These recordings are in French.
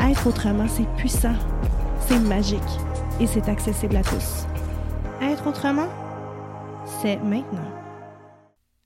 Être autrement, c'est puissant, c'est magique et c'est accessible à tous. Être autrement, c'est maintenant.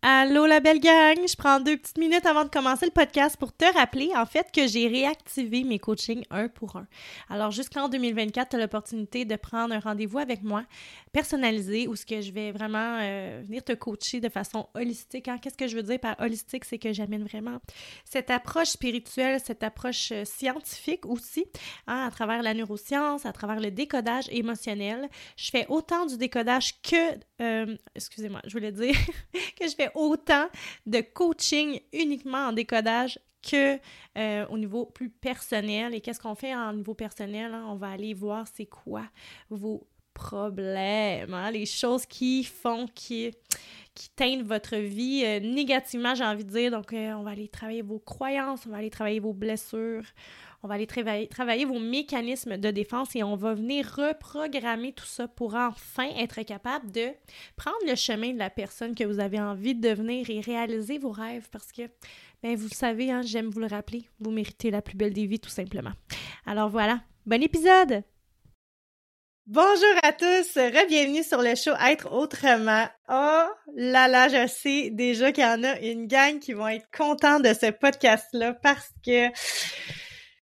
Allô la belle gang, je prends deux petites minutes avant de commencer le podcast pour te rappeler en fait que j'ai réactivé mes coachings un pour un. Alors jusqu'en 2024, tu as l'opportunité de prendre un rendez-vous avec moi personnalisé où ce que je vais vraiment euh, venir te coacher de façon holistique. Hein. Qu'est-ce que je veux dire par holistique? C'est que j'amène vraiment cette approche spirituelle, cette approche euh, scientifique aussi, hein, à travers la neuroscience, à travers le décodage émotionnel. Je fais autant du décodage que, euh, excusez-moi, je voulais dire que je fais autant de coaching uniquement en décodage que euh, au niveau plus personnel. Et qu'est-ce qu'on fait en niveau personnel? hein? On va aller voir c'est quoi vos problèmes, hein? les choses qui font, qui, qui teignent votre vie euh, négativement, j'ai envie de dire. Donc, euh, on va aller travailler vos croyances, on va aller travailler vos blessures, on va aller travailler, vos mécanismes de défense et on va venir reprogrammer tout ça pour enfin être capable de prendre le chemin de la personne que vous avez envie de devenir et réaliser vos rêves parce que, ben, vous le savez, hein, j'aime vous le rappeler, vous méritez la plus belle des vies tout simplement. Alors voilà, bon épisode! Bonjour à tous, bienvenue sur le show Être autrement. Oh là là, je sais déjà qu'il y en a une gang qui vont être contents de ce podcast-là parce que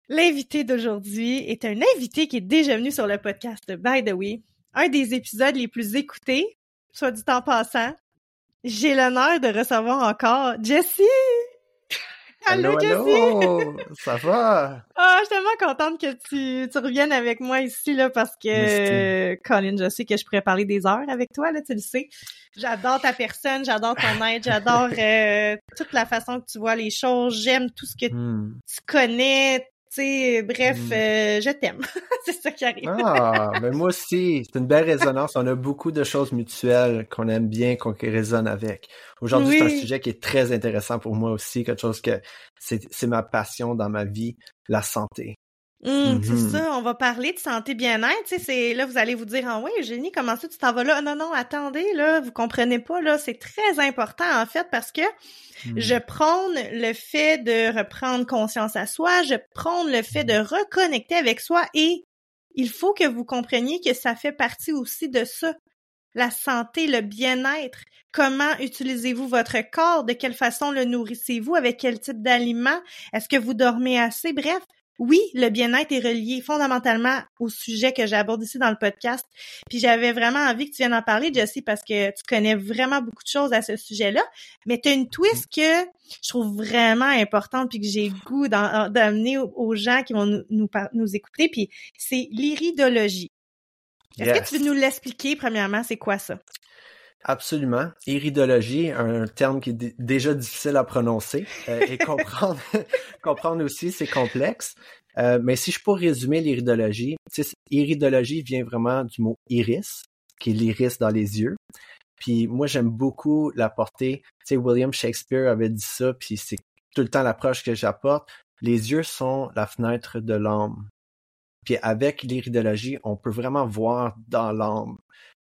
l'invité d'aujourd'hui est un invité qui est déjà venu sur le podcast By the Way, un des épisodes les plus écoutés, soit dit en passant. J'ai l'honneur de recevoir encore Jessie! Allô, Jessie! allô! Ça va? Ah, je suis tellement contente que tu, tu reviennes avec moi ici, là, parce que, euh, Colin, je sais que je pourrais parler des heures avec toi, là, tu le sais. J'adore ta personne, j'adore ton aide, j'adore euh, toute la façon que tu vois les choses, j'aime tout ce que Hmm. tu connais, sais, bref, Mm. euh, je t'aime. c'est ça qui arrive. Ah, mais moi aussi, c'est une belle résonance. On a beaucoup de choses mutuelles qu'on aime bien, qu'on résonne avec. Aujourd'hui, c'est un sujet qui est très intéressant pour moi aussi, quelque chose que c'est c'est ma passion dans ma vie, la santé. Hum, C'est Mhm. ça, on va parler de santé bien-être, tu sais, c'est là vous allez vous dire ah ouais, Eugénie, comment ça tu t'en vas là? Non non, attendez là, vous comprenez pas là, c'est très important en fait parce que Hmm. je prône le fait de reprendre conscience à soi, je prône le fait de reconnecter avec soi et il faut que vous compreniez que ça fait partie aussi de ça. La santé, le bien-être. Comment utilisez-vous votre corps? De quelle façon le nourrissez-vous? Avec quel type d'aliments? Est-ce que vous dormez assez? Bref, oui, le bien-être est relié fondamentalement au sujet que j'aborde ici dans le podcast. Puis j'avais vraiment envie que tu viennes en parler, Jessie, parce que tu connais vraiment beaucoup de choses à ce sujet-là. Mais tu as une twist que je trouve vraiment importante puis que j'ai goût d'amener aux gens qui vont nous, nous, nous écouter. Puis c'est l'iridologie. Est-ce que tu veux nous l'expliquer, premièrement, c'est quoi ça? Absolument. Iridologie, un terme qui est déjà difficile à prononcer euh, et comprendre, comprendre aussi, c'est complexe. Euh, mais si je peux résumer l'iridologie, iridologie vient vraiment du mot iris, qui est l'iris dans les yeux. Puis moi, j'aime beaucoup l'apporter. Tu sais, William Shakespeare avait dit ça, puis c'est tout le temps l'approche que j'apporte. Les yeux sont la fenêtre de l'âme. Puis avec l'iridologie, on peut vraiment voir dans l'âme.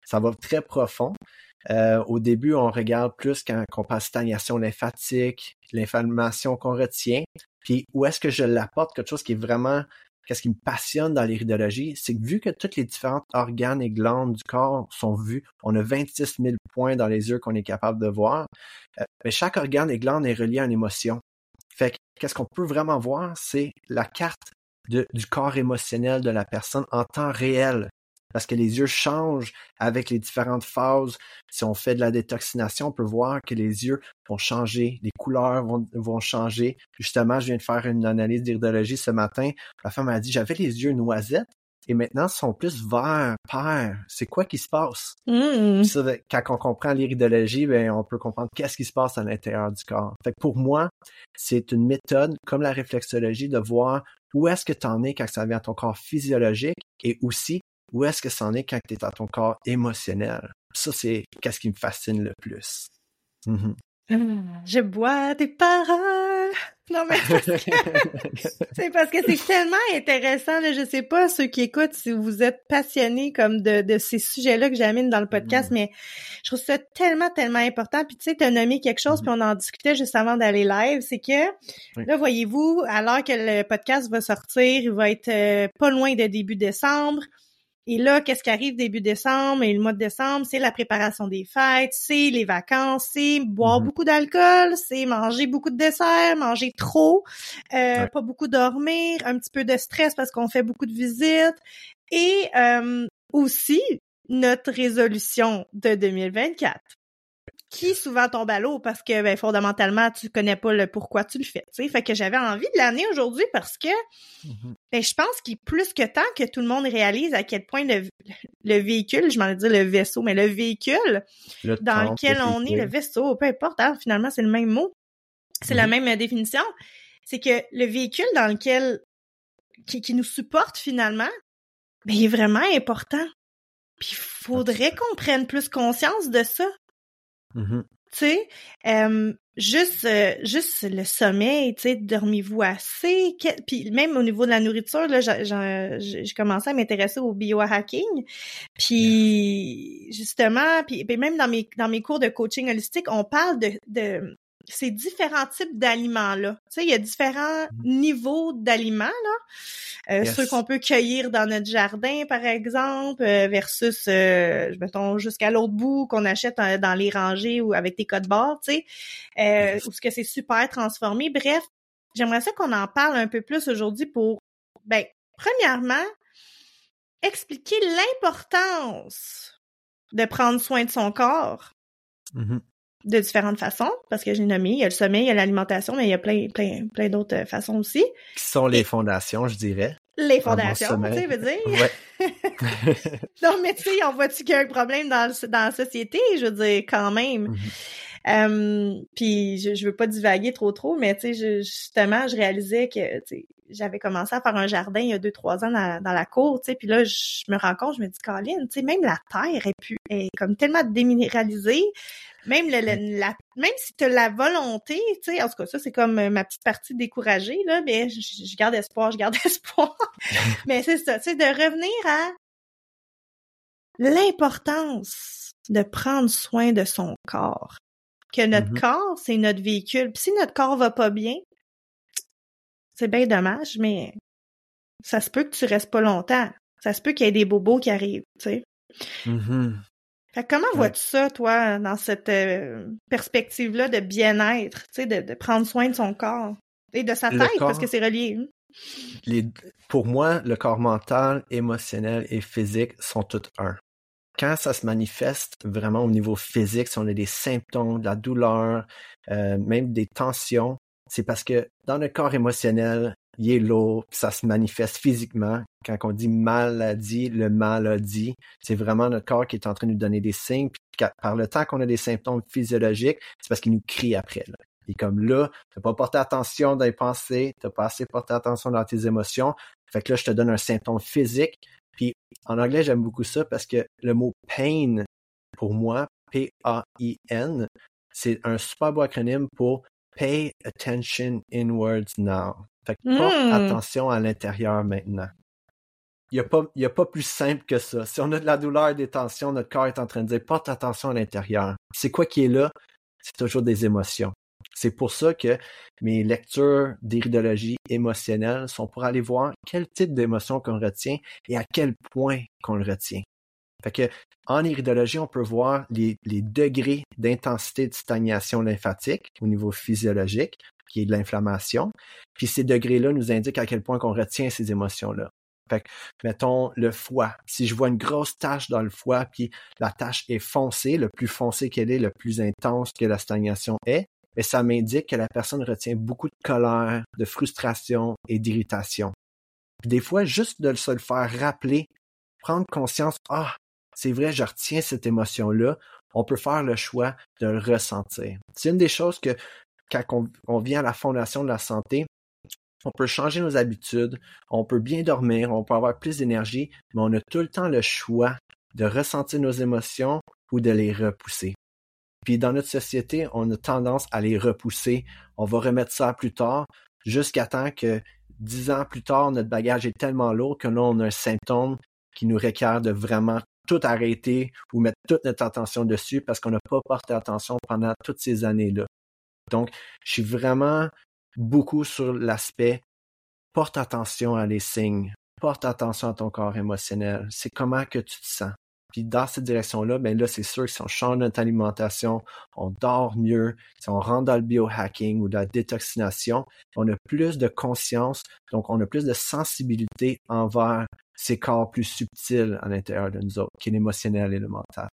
Ça va très profond. Euh, au début, on regarde plus quand on passe stagnation lymphatique, l'inflammation qu'on retient. Puis où est-ce que je l'apporte, quelque chose qui est vraiment, qu'est-ce qui me passionne dans l'iridologie, c'est que vu que tous les différents organes et glandes du corps sont vus, on a 26 000 points dans les yeux qu'on est capable de voir, euh, mais chaque organe et glande est relié à une émotion. Fait que qu'est-ce qu'on peut vraiment voir, c'est la carte du corps émotionnel de la personne en temps réel parce que les yeux changent avec les différentes phases. Si on fait de la détoxination, on peut voir que les yeux vont changer, les couleurs vont, changer. Justement, je viens de faire une analyse d'iridologie ce matin. La femme m'a dit, j'avais les yeux noisettes et maintenant sont plus verts, père. C'est quoi qui se passe? Mmh. quand on comprend l'iridologie, ben, on peut comprendre qu'est-ce qui se passe à l'intérieur du corps. Fait pour moi, c'est une méthode, comme la réflexologie, de voir où est-ce que tu en es quand ça vient à ton corps physiologique et aussi où est-ce que c'en est quand tu es dans ton corps émotionnel? Ça, c'est qu'est-ce qui me fascine le plus. Mm-hmm. Ah, je bois tes paroles. Non, mais c'est parce que c'est tellement intéressant. Là, je sais pas ceux qui écoutent si vous êtes passionnés comme de, de ces sujets-là que j'amène dans le podcast, mm. mais je trouve ça tellement, tellement important. Puis tu sais, tu as nommé quelque chose, puis mm-hmm. on en discutait juste avant d'aller live, c'est que là, voyez-vous, alors que le podcast va sortir, il va être euh, pas loin de début décembre. Et là, qu'est-ce qui arrive début décembre? Et le mois de décembre, c'est la préparation des fêtes, c'est les vacances, c'est boire mhm. beaucoup d'alcool, c'est manger beaucoup de desserts, manger trop, euh, pas beaucoup dormir, un petit peu de stress parce qu'on fait beaucoup de visites. Et euh, aussi notre résolution de 2024 qui souvent tombe à l'eau parce que ben, fondamentalement tu connais pas le pourquoi tu le fais tu fait que j'avais envie de l'année aujourd'hui parce que mm-hmm. Ben, je pense qu'il est plus que temps que tout le monde réalise à quel point le, véhicule je m'en ai dit le vaisseau mais le véhicule dans lequel on est le vaisseau peu importe hein, finalement c'est le même mot. C'est la mm-hmm. même définition. C'est que le véhicule dans lequel qui, qui nous supporte finalement ben, il est vraiment important. Puis il faudrait qu'on prenne plus conscience de ça. Mmh tu sais, juste euh, juste le sommeil, tu sais, dormez-vous assez? Puis même au niveau de la nourriture, là, j'ai commencé à m'intéresser au biohacking. Puis justement, puis, même dans mes dans mes cours de coaching holistique, on parle de, de ces différents types d'aliments-là. Tu sais, il y a différents mmh. niveaux d'aliments, là. Euh, ceux qu'on peut cueillir dans notre jardin, par exemple, euh, versus, euh, mettons, jusqu'à l'autre bout qu'on achète dans les rangées ou avec des codes barres, tu sais, euh, ou ce que c'est super transformé. Bref, j'aimerais ça qu'on en parle un peu plus aujourd'hui pour, ben, premièrement, expliquer l'importance de prendre soin de son corps. Mmh de différentes façons, parce que j'ai nommé, il y a le sommeil, il y a l'alimentation, mais il y a plein, plein, plein d'autres euh, façons aussi. Qui sont les fondations, je dirais. Les fondations, tu sais, veux dire. Ouais. non, mais tu sais, on voit-tu qu'il y a un problème dans, dans la société, je veux dire, quand même? Mm-hmm. Euh, puis je, je veux pas divaguer trop trop, mais tu sais, justement, je réalisais que j'avais commencé à faire un jardin il y a deux trois ans dans, dans la cour, tu sais, puis là je me rends compte, je me dis Colin, tu sais, même la terre est plus est comme tellement déminéralisée, même le, la, même si tu as la volonté, tu sais, en tout cas ça c'est comme euh, ma petite partie découragée là, mais je, je garde espoir, je garde espoir. mais c'est ça, tu sais, de revenir à l'importance de prendre soin de son corps que notre mm-hmm. corps, c'est notre véhicule. Puis si notre corps va pas bien, c'est bien dommage, mais ça se peut que tu restes pas longtemps. Ça se peut qu'il y ait des bobos qui arrivent, tu sais. Mm-hmm. Fait comment vois-tu ça, toi, dans cette euh, perspective-là de bien-être, tu sais, de, prendre soin de son corps et de sa tête, parce que c'est relié. Hein? les, pour moi, le corps mental, émotionnel et physique sont tous un. Quand ça se manifeste vraiment au niveau physique, si on a des symptômes, de la douleur, euh, même des tensions, c'est parce que dans le corps émotionnel, il est ça se manifeste physiquement. Quand on dit maladie, le maladie, c'est vraiment notre corps qui est en train de nous donner des signes. Par le temps qu'on a des symptômes physiologiques, c'est parce qu'il nous crie après. Là. Et comme là, t'as pas porté attention dans les pensées, t'as pas assez porté attention dans tes émotions. Fait que là, je te donne un symptôme physique. Puis en anglais, j'aime beaucoup ça parce que le mot pain, pour moi, P-A-I-N, c'est un super beau acronyme pour Pay attention inwards now. Fait que porte Hmm. attention à l'intérieur maintenant. Il n'y a, pas, il y a pas plus simple que ça. Si on a de la douleur et des tensions, notre corps est en train de dire porte attention à l'intérieur. C'est quoi qui est là? C'est toujours des émotions. C'est pour ça que mes lectures d'iridologie émotionnelle sont pour aller voir quel type d'émotion qu'on retient et à quel point qu'on le retient. Fait en iridologie, on peut voir les, les degrés d'intensité de stagnation lymphatique au niveau physiologique, qui est de l'inflammation. Puis ces degrés-là nous indiquent à quel point qu'on retient ces émotions-là. Fait que, mettons, le foie. Si je vois une grosse tache dans le foie, puis la tache est foncée, le plus foncée qu'elle est, le plus intense que la stagnation est, mais ça m'indique que la personne retient beaucoup de colère, de frustration et d'irritation. Des fois, juste de se le faire rappeler, prendre conscience, ah, c'est vrai, je retiens cette émotion-là, on peut faire le choix de le ressentir. C'est une des choses que, quand on, vient à la Fondation de la santé, on peut changer nos habitudes, on peut bien dormir, on peut avoir plus d'énergie, mais on a tout le temps le choix de ressentir nos émotions ou de les repousser. Puis dans notre société, on a tendance à les repousser. On va remettre ça plus tard, jusqu'à temps que dix ans plus tard, notre bagage est tellement lourd que là, on a un symptôme qui nous requiert de vraiment tout arrêter ou mettre toute notre attention dessus parce qu'on n'a pas porté attention pendant toutes ces années-là. Donc, je suis vraiment beaucoup sur l'aspect porte attention à les signes, porte attention à ton corps émotionnel. C'est comment que tu te sens. Puis dans cette direction-là, ben là, c'est sûr que si on change notre alimentation, on dort mieux, si on rentre dans le biohacking ou la détoxination, on a plus de conscience, donc on a plus de sensibilité envers ces corps plus subtils à l'intérieur de nous autres, qui est l'émotionnel et le mental.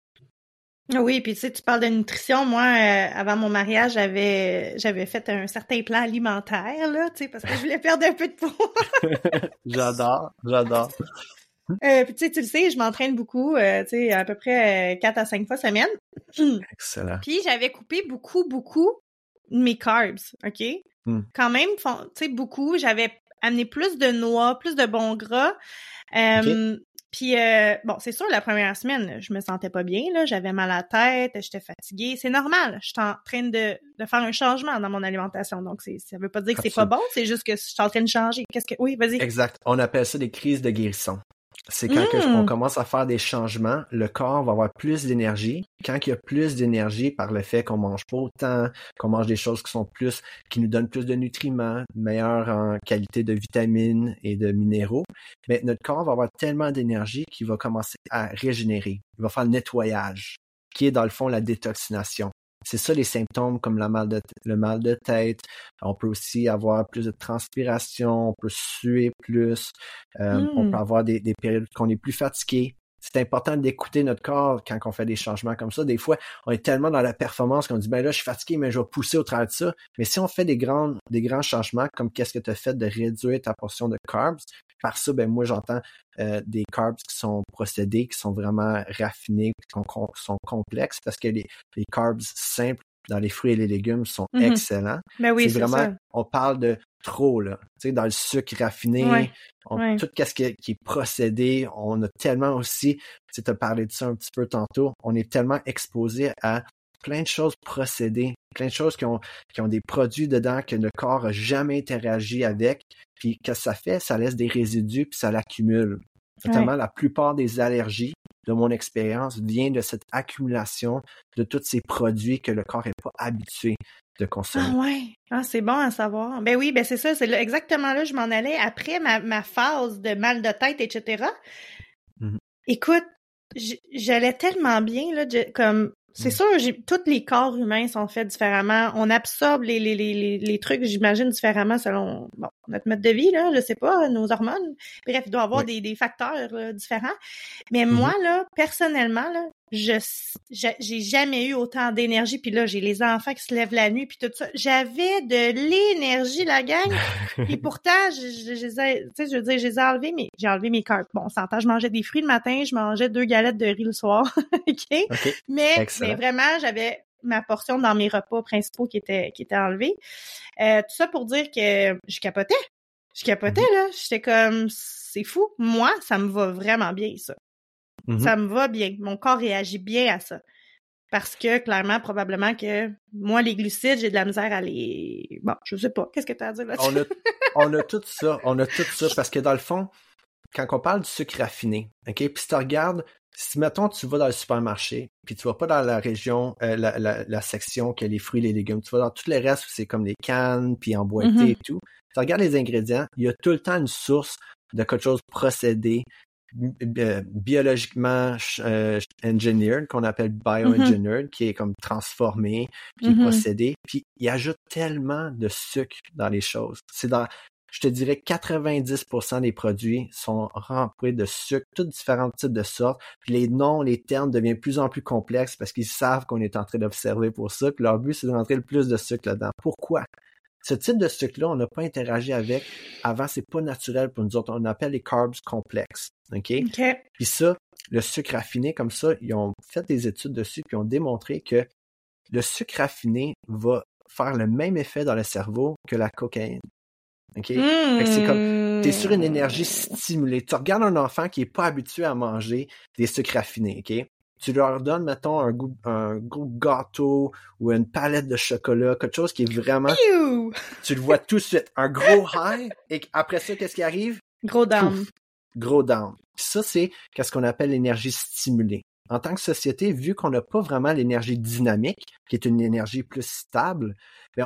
Oui, puis tu sais, tu parles de nutrition. Moi, euh, avant mon mariage, j'avais j'avais fait un certain plan alimentaire, là, tu sais, parce que je voulais perdre un peu de poids. j'adore, j'adore. Euh, puis tu sais, tu le sais, je m'entraîne beaucoup, euh, tu sais, à peu près euh, 4 à 5 fois semaine. Excellent. Puis j'avais coupé beaucoup, beaucoup mes carbs, OK? Hmm. Quand même, tu sais, beaucoup. J'avais amené plus de noix, plus de bons gras. Euh, Puis, euh, bon, c'est sûr, la première semaine, je me sentais pas bien, là. J'avais mal à la tête, j'étais fatiguée. C'est normal. Je suis en train de, de faire un changement dans mon alimentation. Donc, ça veut pas dire que c'est pas bon, c'est juste que je suis en train de changer. Qu'est-ce que... Oui, vas-y. Exact. On appelle ça des crises de guérison. C'est quand que on commence à faire des changements, le corps va avoir plus d'énergie. Quand il y a plus d'énergie par le fait qu'on mange pas autant, qu'on mange des choses qui sont plus, qui nous donnent plus de nutriments, meilleures en qualité de vitamines et de minéraux, mais notre corps va avoir tellement d'énergie qu'il va commencer à régénérer. Il va faire le nettoyage, qui est dans le fond la détoxination. C'est ça les symptômes comme la mal de t- le mal de tête. On peut aussi avoir plus de transpiration, on peut suer plus, euh, Mm. on peut avoir des, des périodes qu'on est plus fatigué. C'est important d'écouter notre corps quand on fait des changements comme ça. Des fois, on est tellement dans la performance qu'on dit ben là, je suis fatigué, mais je vais pousser au travers de ça. Mais si on fait des grands, des grands changements, comme qu'est-ce que tu as fait de réduire ta portion de carbs, par ça, ben moi j'entends euh, des carbs qui sont procédés, qui sont vraiment raffinés, qui sont, com- sont complexes, parce que les, les carbs simples dans les fruits et les légumes sont Mhm. excellents. Ben oui, c'est c'est vraiment, ça. on parle de trop, là. Tu sais, dans le sucre raffiné, Ouais, on- ouais. tout ce qui, qui est procédé, on a tellement aussi, tu as parlé de ça un petit peu tantôt, on est tellement exposé à plein de choses procédées, plein de choses qui ont, qui ont des produits dedans que le corps a jamais interagi avec, puis qu'est-ce que ça fait? Ça laisse des résidus, puis ça l'accumule. Notamment, la plupart des allergies, de mon expérience, vient de cette accumulation de tous ces produits que le corps n'est pas habitué de consommer. Ah ouais. Ah, c'est bon à savoir. Ben oui, ben c'est ça, c'est exactement là je m'en allais. Après ma, ma phase de mal de tête, etc. Mhm. Écoute, j'allais tellement bien, là, je- comme C'est sûr, tous les corps humains sont faits différemment. On absorbe les, les, les, les trucs, j'imagine, différemment selon bon, notre mode de vie, là, je sais pas, nos hormones. Bref, il doit y avoir des, des, facteurs différents. Mais mm-hmm. moi, là, personnellement, là, je j'ai jamais eu autant d'énergie puis là j'ai les enfants qui se lèvent la nuit puis tout ça. J'avais de l'énergie la gang. Et pourtant je, je, je, je veux dire j'ai enlevé mais j'ai enlevé mes cartes bon on s'entend je mangeais des fruits le matin je mangeais deux galettes de riz le soir ok? Mais, mais vraiment j'avais ma portion dans mes repas principaux qui étaient qui étaient enlevés euh, tout ça pour dire que je capotais. Je capotais mhm. là. J'étais comme c'est fou. Moi ça me va vraiment bien ça Mm-hmm. Ça me va bien. Mon corps réagit bien à ça. Parce que, clairement, probablement que moi, les glucides, j'ai de la misère à les... Bon, je sais pas. Qu'est-ce que tu as à dire là-dessus? On a, on a tout ça. On a tout ça. Parce que, dans le fond, quand on parle du sucre raffiné, OK? Puis si tu regardes, si, mettons, tu vas dans le supermarché, puis tu vas pas dans la région, euh, la, la, section qui a les fruits et les légumes, tu vas dans tous les restes où c'est comme les cannes, puis emboîté mm-hmm. et tout. Tu regardes les ingrédients, il y a tout le temps une source de quelque chose procédé, biologiquement euh, engineered, qu'on appelle mm-hmm. bioengineered, qui est comme transformé, puis mm-hmm. procédé, puis il ajoute tellement de sucre dans les choses. C'est dans, je te dirais 90% des produits sont remplis de sucre, tous différents types de sortes. Puis les noms, les termes deviennent de plus en plus complexes parce qu'ils savent qu'on est en train d'observer pour ça. Puis leur but, c'est de rentrer le plus de sucre là-dedans. Pourquoi? Ce type de sucre-là, on n'a pas interagi avec. Avant, c'est pas naturel pour nous autres. On appelle les carbs complexes. OK? Puis ça, le sucre raffiné, comme ça, ils ont fait des études dessus, puis ont démontré que le sucre raffiné va faire le même effet dans le cerveau que la cocaïne. OK? C'est comme, t'es sur une énergie stimulée. Tu regardes un enfant qui est pas habitué à manger des sucres raffinés, OK? Tu leur donnes, mettons, un goût, un goût gâteau ou une palette de chocolat, quelque chose qui est vraiment... Tu le vois tout de suite. Un gros high, et après ça, qu'est-ce qui arrive? Gros down. gros down. Puis ça, c'est qu'est-ce qu'on appelle l'énergie stimulée. En tant que société, vu qu'on n'a pas vraiment l'énergie dynamique, qui est une énergie plus stable,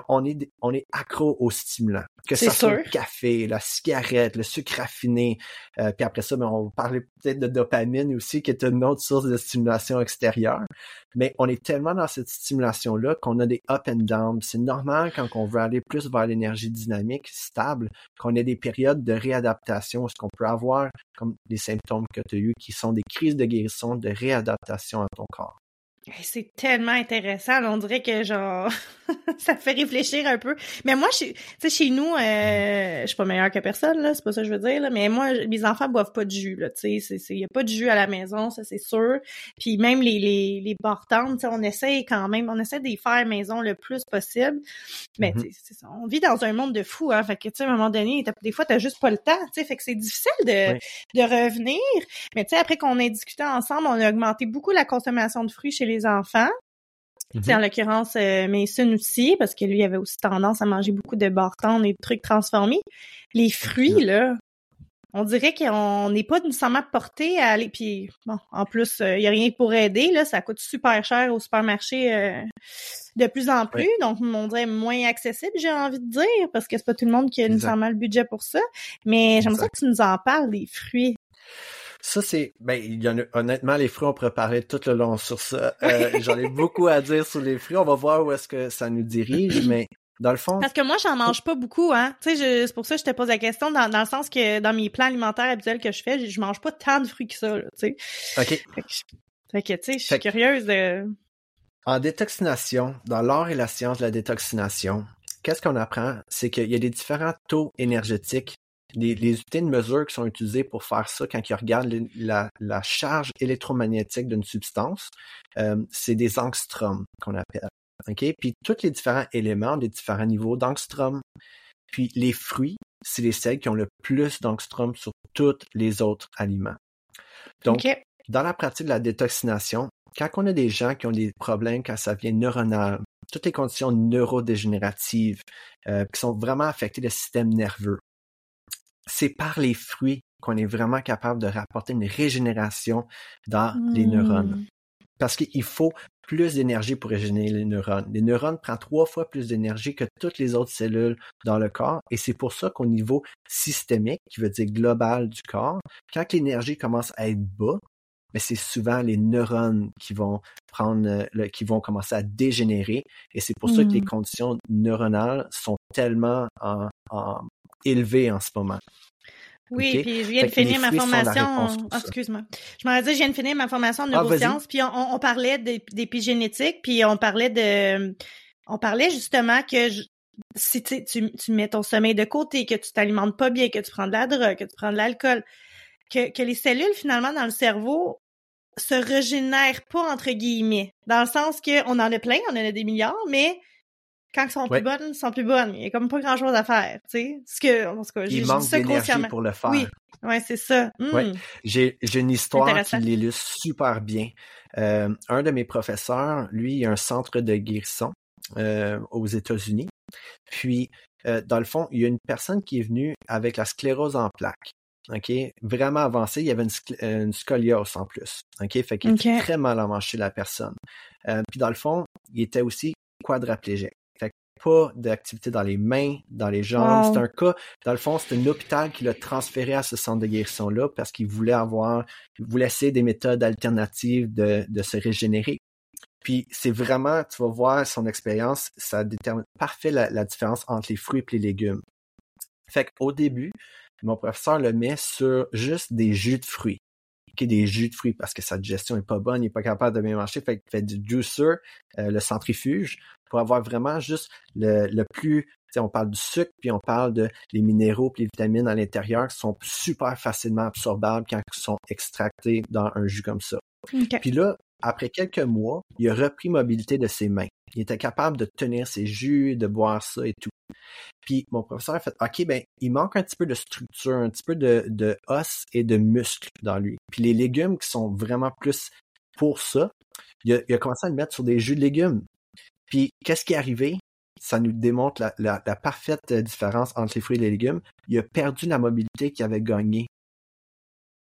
on est, on est accro aux stimulants. Que ce soit le café, la cigarette, le sucre raffiné. Euh, puis après ça, ben, on parler peut-être de dopamine aussi, qui est une autre source de stimulation extérieure. Mais on est tellement dans cette stimulation-là qu'on a des up and down. C'est normal quand on veut aller plus vers l'énergie dynamique, stable, qu'on ait des périodes de réadaptation, ce qu'on peut avoir comme des symptômes que tu as eu, qui sont des crises de guérison, de réadaptation à ton corps? C'est tellement intéressant. on dirait que genre ça fait réfléchir un peu. Mais moi, tu sais, chez nous, euh, je suis pas meilleure que personne, là, c'est pas ça que je veux dire, là, mais moi, mes enfants boivent pas de jus, là, tu sais, il y a pas de jus à la maison, ça c'est sûr. Puis même les, les, les on essaie quand même, on essaie de les faire maison le plus possible. Mais mm ça, on vit dans un monde de fous, hein, fait que tu sais, à un moment donné, des fois, t'as juste pas le temps, tu sais, fait que c'est difficile de, de revenir. Mais tu sais, après qu'on ait discuté ensemble, on a augmenté beaucoup la consommation de fruits chez les les enfants. Mm En l'occurrence, euh, Mason aussi, parce que lui avait aussi tendance à manger beaucoup de bartons et de trucs transformés. Les fruits, là, on dirait qu'on n'est pas nécessairement porté à aller. Puis bon, en plus, il euh, n'y a rien pour aider. Là, ça coûte super cher au supermarché euh, de plus en plus. Donc, on dirait moins accessible, j'ai envie de dire, parce que c'est pas tout le monde qui a nécessairement le budget pour ça. Mais j'aimerais que tu nous en parles des fruits. Ça, c'est, ben, il y en a, honnêtement, les fruits, on pourrait parler tout le long sur ça. Euh, J'en ai beaucoup à dire sur les fruits. On va voir où est-ce que ça nous dirige, mais dans le fond. Parce que moi, j'en mange pas beaucoup, hein. Tu sais, c'est pour ça que je te pose la question, dans, dans, le sens que dans mes plans alimentaires habituels que je fais, je, mange pas tant de fruits que ça, tu sais. OK. Fait que, tu sais, je suis curieuse de. En détoxination, dans l'art et la science de la détoxination, qu'est-ce qu'on apprend? C'est qu'il y a des différents taux énergétiques les, les, unités de mesure qui sont utilisées pour faire ça quand ils regardent la, la, charge électromagnétique d'une substance, euh, c'est des angstroms qu'on appelle. OK? Puis tous les différents éléments des différents niveaux d'angstrom. Puis les fruits, c'est les sels qui ont le plus d'angstrom sur tous les autres aliments. Donc, dans la pratique de la détoxination, quand on a des gens qui ont des problèmes quand ça vient neuronal, toutes les conditions neurodégénératives euh, qui sont vraiment affectées le système nerveux, c'est par les fruits qu'on est vraiment capable de rapporter une régénération dans les neurones. Mmh. Parce qu'il faut plus d'énergie pour régénérer les neurones. Les neurones prennent trois fois plus d'énergie que toutes les autres cellules dans le corps et c'est pour ça qu'au niveau systémique, qui veut dire global du corps, quand l'énergie commence à être bas, mais c'est souvent les neurones qui vont prendre, le, qui vont commencer à dégénérer. Et c'est pour ça que les Mm. conditions neuronales sont tellement en, en- élevées en ce moment. Oui, puis je viens Fait de finir ma formation. excuse-moi. Je m'en dit, je viens de finir ma formation en Ah, neurosciences, puis on, parlait d'ép- d'épigénétique, puis on parlait de, on parlait justement que je- si tu, tu, tu mets ton sommeil de côté, que tu t'alimentes pas bien, que tu prends de la drogue, que tu prends de l'alcool, que, que les cellules finalement dans le cerveau se régénèrent pas entre guillemets, dans le sens que on en a plein, on en a des milliards, mais quand elles sont Ouais. plus bonnes, elles sont plus bonnes. Il y a comme pas grand chose à faire, tu sais. Ce que, en tout cas, j'ai ça consciemment. pour le faire. Oui, ouais, c'est ça. Hmm. Ouais. J'ai, une histoire qui l'illustre super bien. Euh, un de mes professeurs, lui, il a un centre de guérison euh, aux États-Unis. Puis, euh, dans le fond, il y a une personne qui est venue avec la sclérose en plaques. OK? Vraiment avancée. Il y avait une, une scoliose en plus. OK? Fait qu'il était très mal avanché, la personne. Puis, dans le fond, il était aussi quadraplégique. Pas d'activité dans les mains, dans les jambes. Wow. C'est un cas, dans le fond, c'est un hôpital qui l'a transféré à ce centre de guérison-là parce qu'il voulait avoir, il voulait essayer des méthodes alternatives de, de se régénérer. Puis c'est vraiment, tu vas voir son expérience, ça détermine parfait la, la différence entre les fruits et les légumes. Fait qu'au début, mon professeur le met sur juste des jus de fruits. Des jus de fruits parce que sa digestion est pas bonne, il est pas capable de bien manger. Fait fait du juicer, euh, le centrifuge, pour avoir vraiment juste le, le plus, on parle du sucre, puis on parle de les minéraux puis les vitamines à l'intérieur qui sont super facilement absorbables quand ils sont extractés dans un jus comme ça. Puis là, après quelques mois, il a repris mobilité de ses mains. Il était capable de tenir ses jus, de boire ça et tout. Puis mon professeur a fait, OK, ben, il manque un petit peu de structure, un petit peu de, de os et de muscles dans lui. Puis les légumes qui sont vraiment plus pour ça, il a, il a commencé à le mettre sur des jus de légumes. Puis qu'est-ce qui est arrivé? Ça nous démontre la, la- la parfaite différence entre les fruits et les légumes. Il a perdu la mobilité qu'il avait gagnée.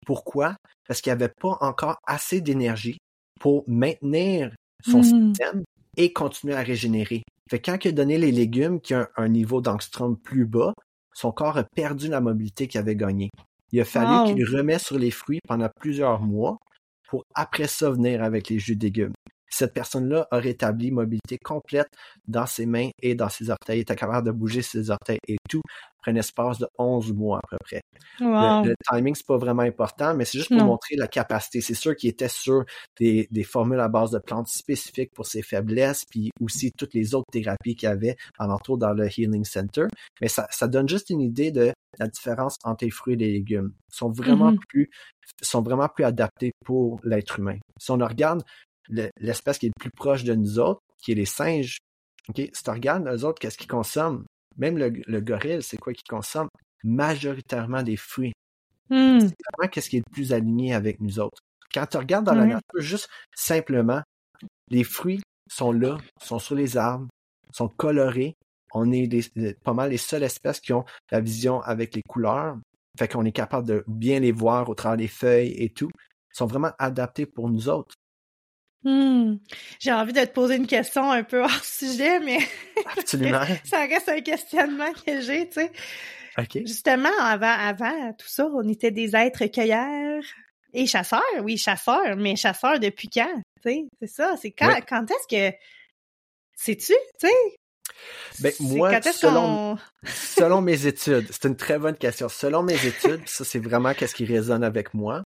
Pourquoi? Parce qu'il n'avait pas encore assez d'énergie pour maintenir son Mhm. système et continuer à régénérer. Fait que quand il a donné les légumes qui ont un, un niveau d'angstrom plus bas, son corps a perdu la mobilité qu'il avait gagnée. Il a fallu Wow. qu'il remet sur les fruits pendant plusieurs mois pour après ça venir avec les jus de légumes. Cette personne-là a rétabli mobilité complète dans ses mains et dans ses orteils. Il était capable de bouger ses orteils et tout après un espace de 11 mois à peu près. Wow. Le, le timing, c'est pas vraiment important, mais c'est juste pour Non. montrer la capacité. C'est sûr qu'il était sur des, des formules à base de plantes spécifiques pour ses faiblesses, puis aussi toutes les autres thérapies qu'il y avait alentour dans le Healing Center. Mais ça, ça donne juste une idée de la différence entre les fruits et les légumes. Ils sont vraiment Mhm. plus sont vraiment plus adaptés pour l'être humain. Si on regarde l'espèce qui est le plus proche de nous autres, qui est les singes, ok, si tu regardes eux autres, qu'est-ce qu'ils consomment? Même le, le gorille, c'est quoi qu'ils consomment? Majoritairement des fruits Hmm. vraiment qu'est-ce qui est le plus aligné avec nous autres. Quand tu regardes dans la Ouais. nature, juste simplement, les fruits sont là, sont sur les arbres, sont colorés. On est des- pas mal les seules espèces qui ont la vision avec les couleurs. Fait qu'on est capable de bien les voir au travers des feuilles et tout. Ils sont vraiment adaptés pour nous autres. Hmm. J'ai envie de te poser une question un peu hors sujet, mais Absolument. ça reste un questionnement que j'ai, tu sais. Justement, avant, avant tout ça, on était des êtres cueilleurs et chasseurs. Oui, chasseurs, mais chasseurs depuis quand? Tu sais, c'est ça. C'est quand, Ouais. quand est-ce que. Sais-tu? Tu sais? Ben, moi, selon-. Selon mes études, c'est une très bonne question. Selon mes études, ça c'est vraiment qu'est-ce qui résonne avec moi.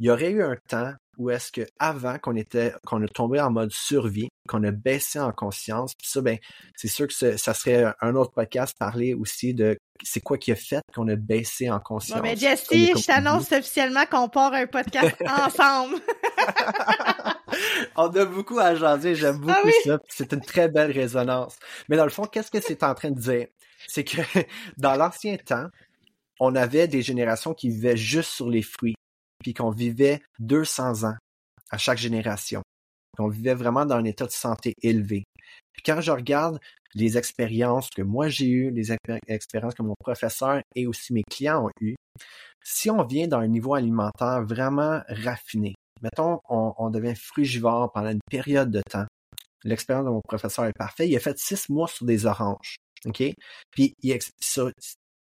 Il y aurait eu un temps où est-ce que avant qu'on était qu'on a tombé en mode survie, qu'on a baissé en conscience, puis ça ben c'est sûr que ce- ça serait un autre podcast parler aussi de c'est quoi qui a fait qu'on a baissé en conscience. Bon, ben, Jessie, je t'annonce officiellement qu'on part un podcast ensemble. On a beaucoup à jaser, j'aime beaucoup Ah oui? ça. C'est une très belle résonance. Mais dans le fond, qu'est-ce que c'est en train de dire? C'est que dans l'ancien temps, on avait des générations qui vivaient juste sur les fruits, puis qu'on vivait 200 ans à chaque génération. On vivait vraiment dans un état de santé élevé. Puis quand je regarde les expériences que moi j'ai eues, les expé- expériences que mon professeur et aussi mes clients ont eues, si on vient d'un niveau alimentaire vraiment raffiné, mettons, on, devient frugivore pendant une période de temps. L'expérience de mon professeur est parfaite. Il a fait six mois sur des oranges. OK? Puis il,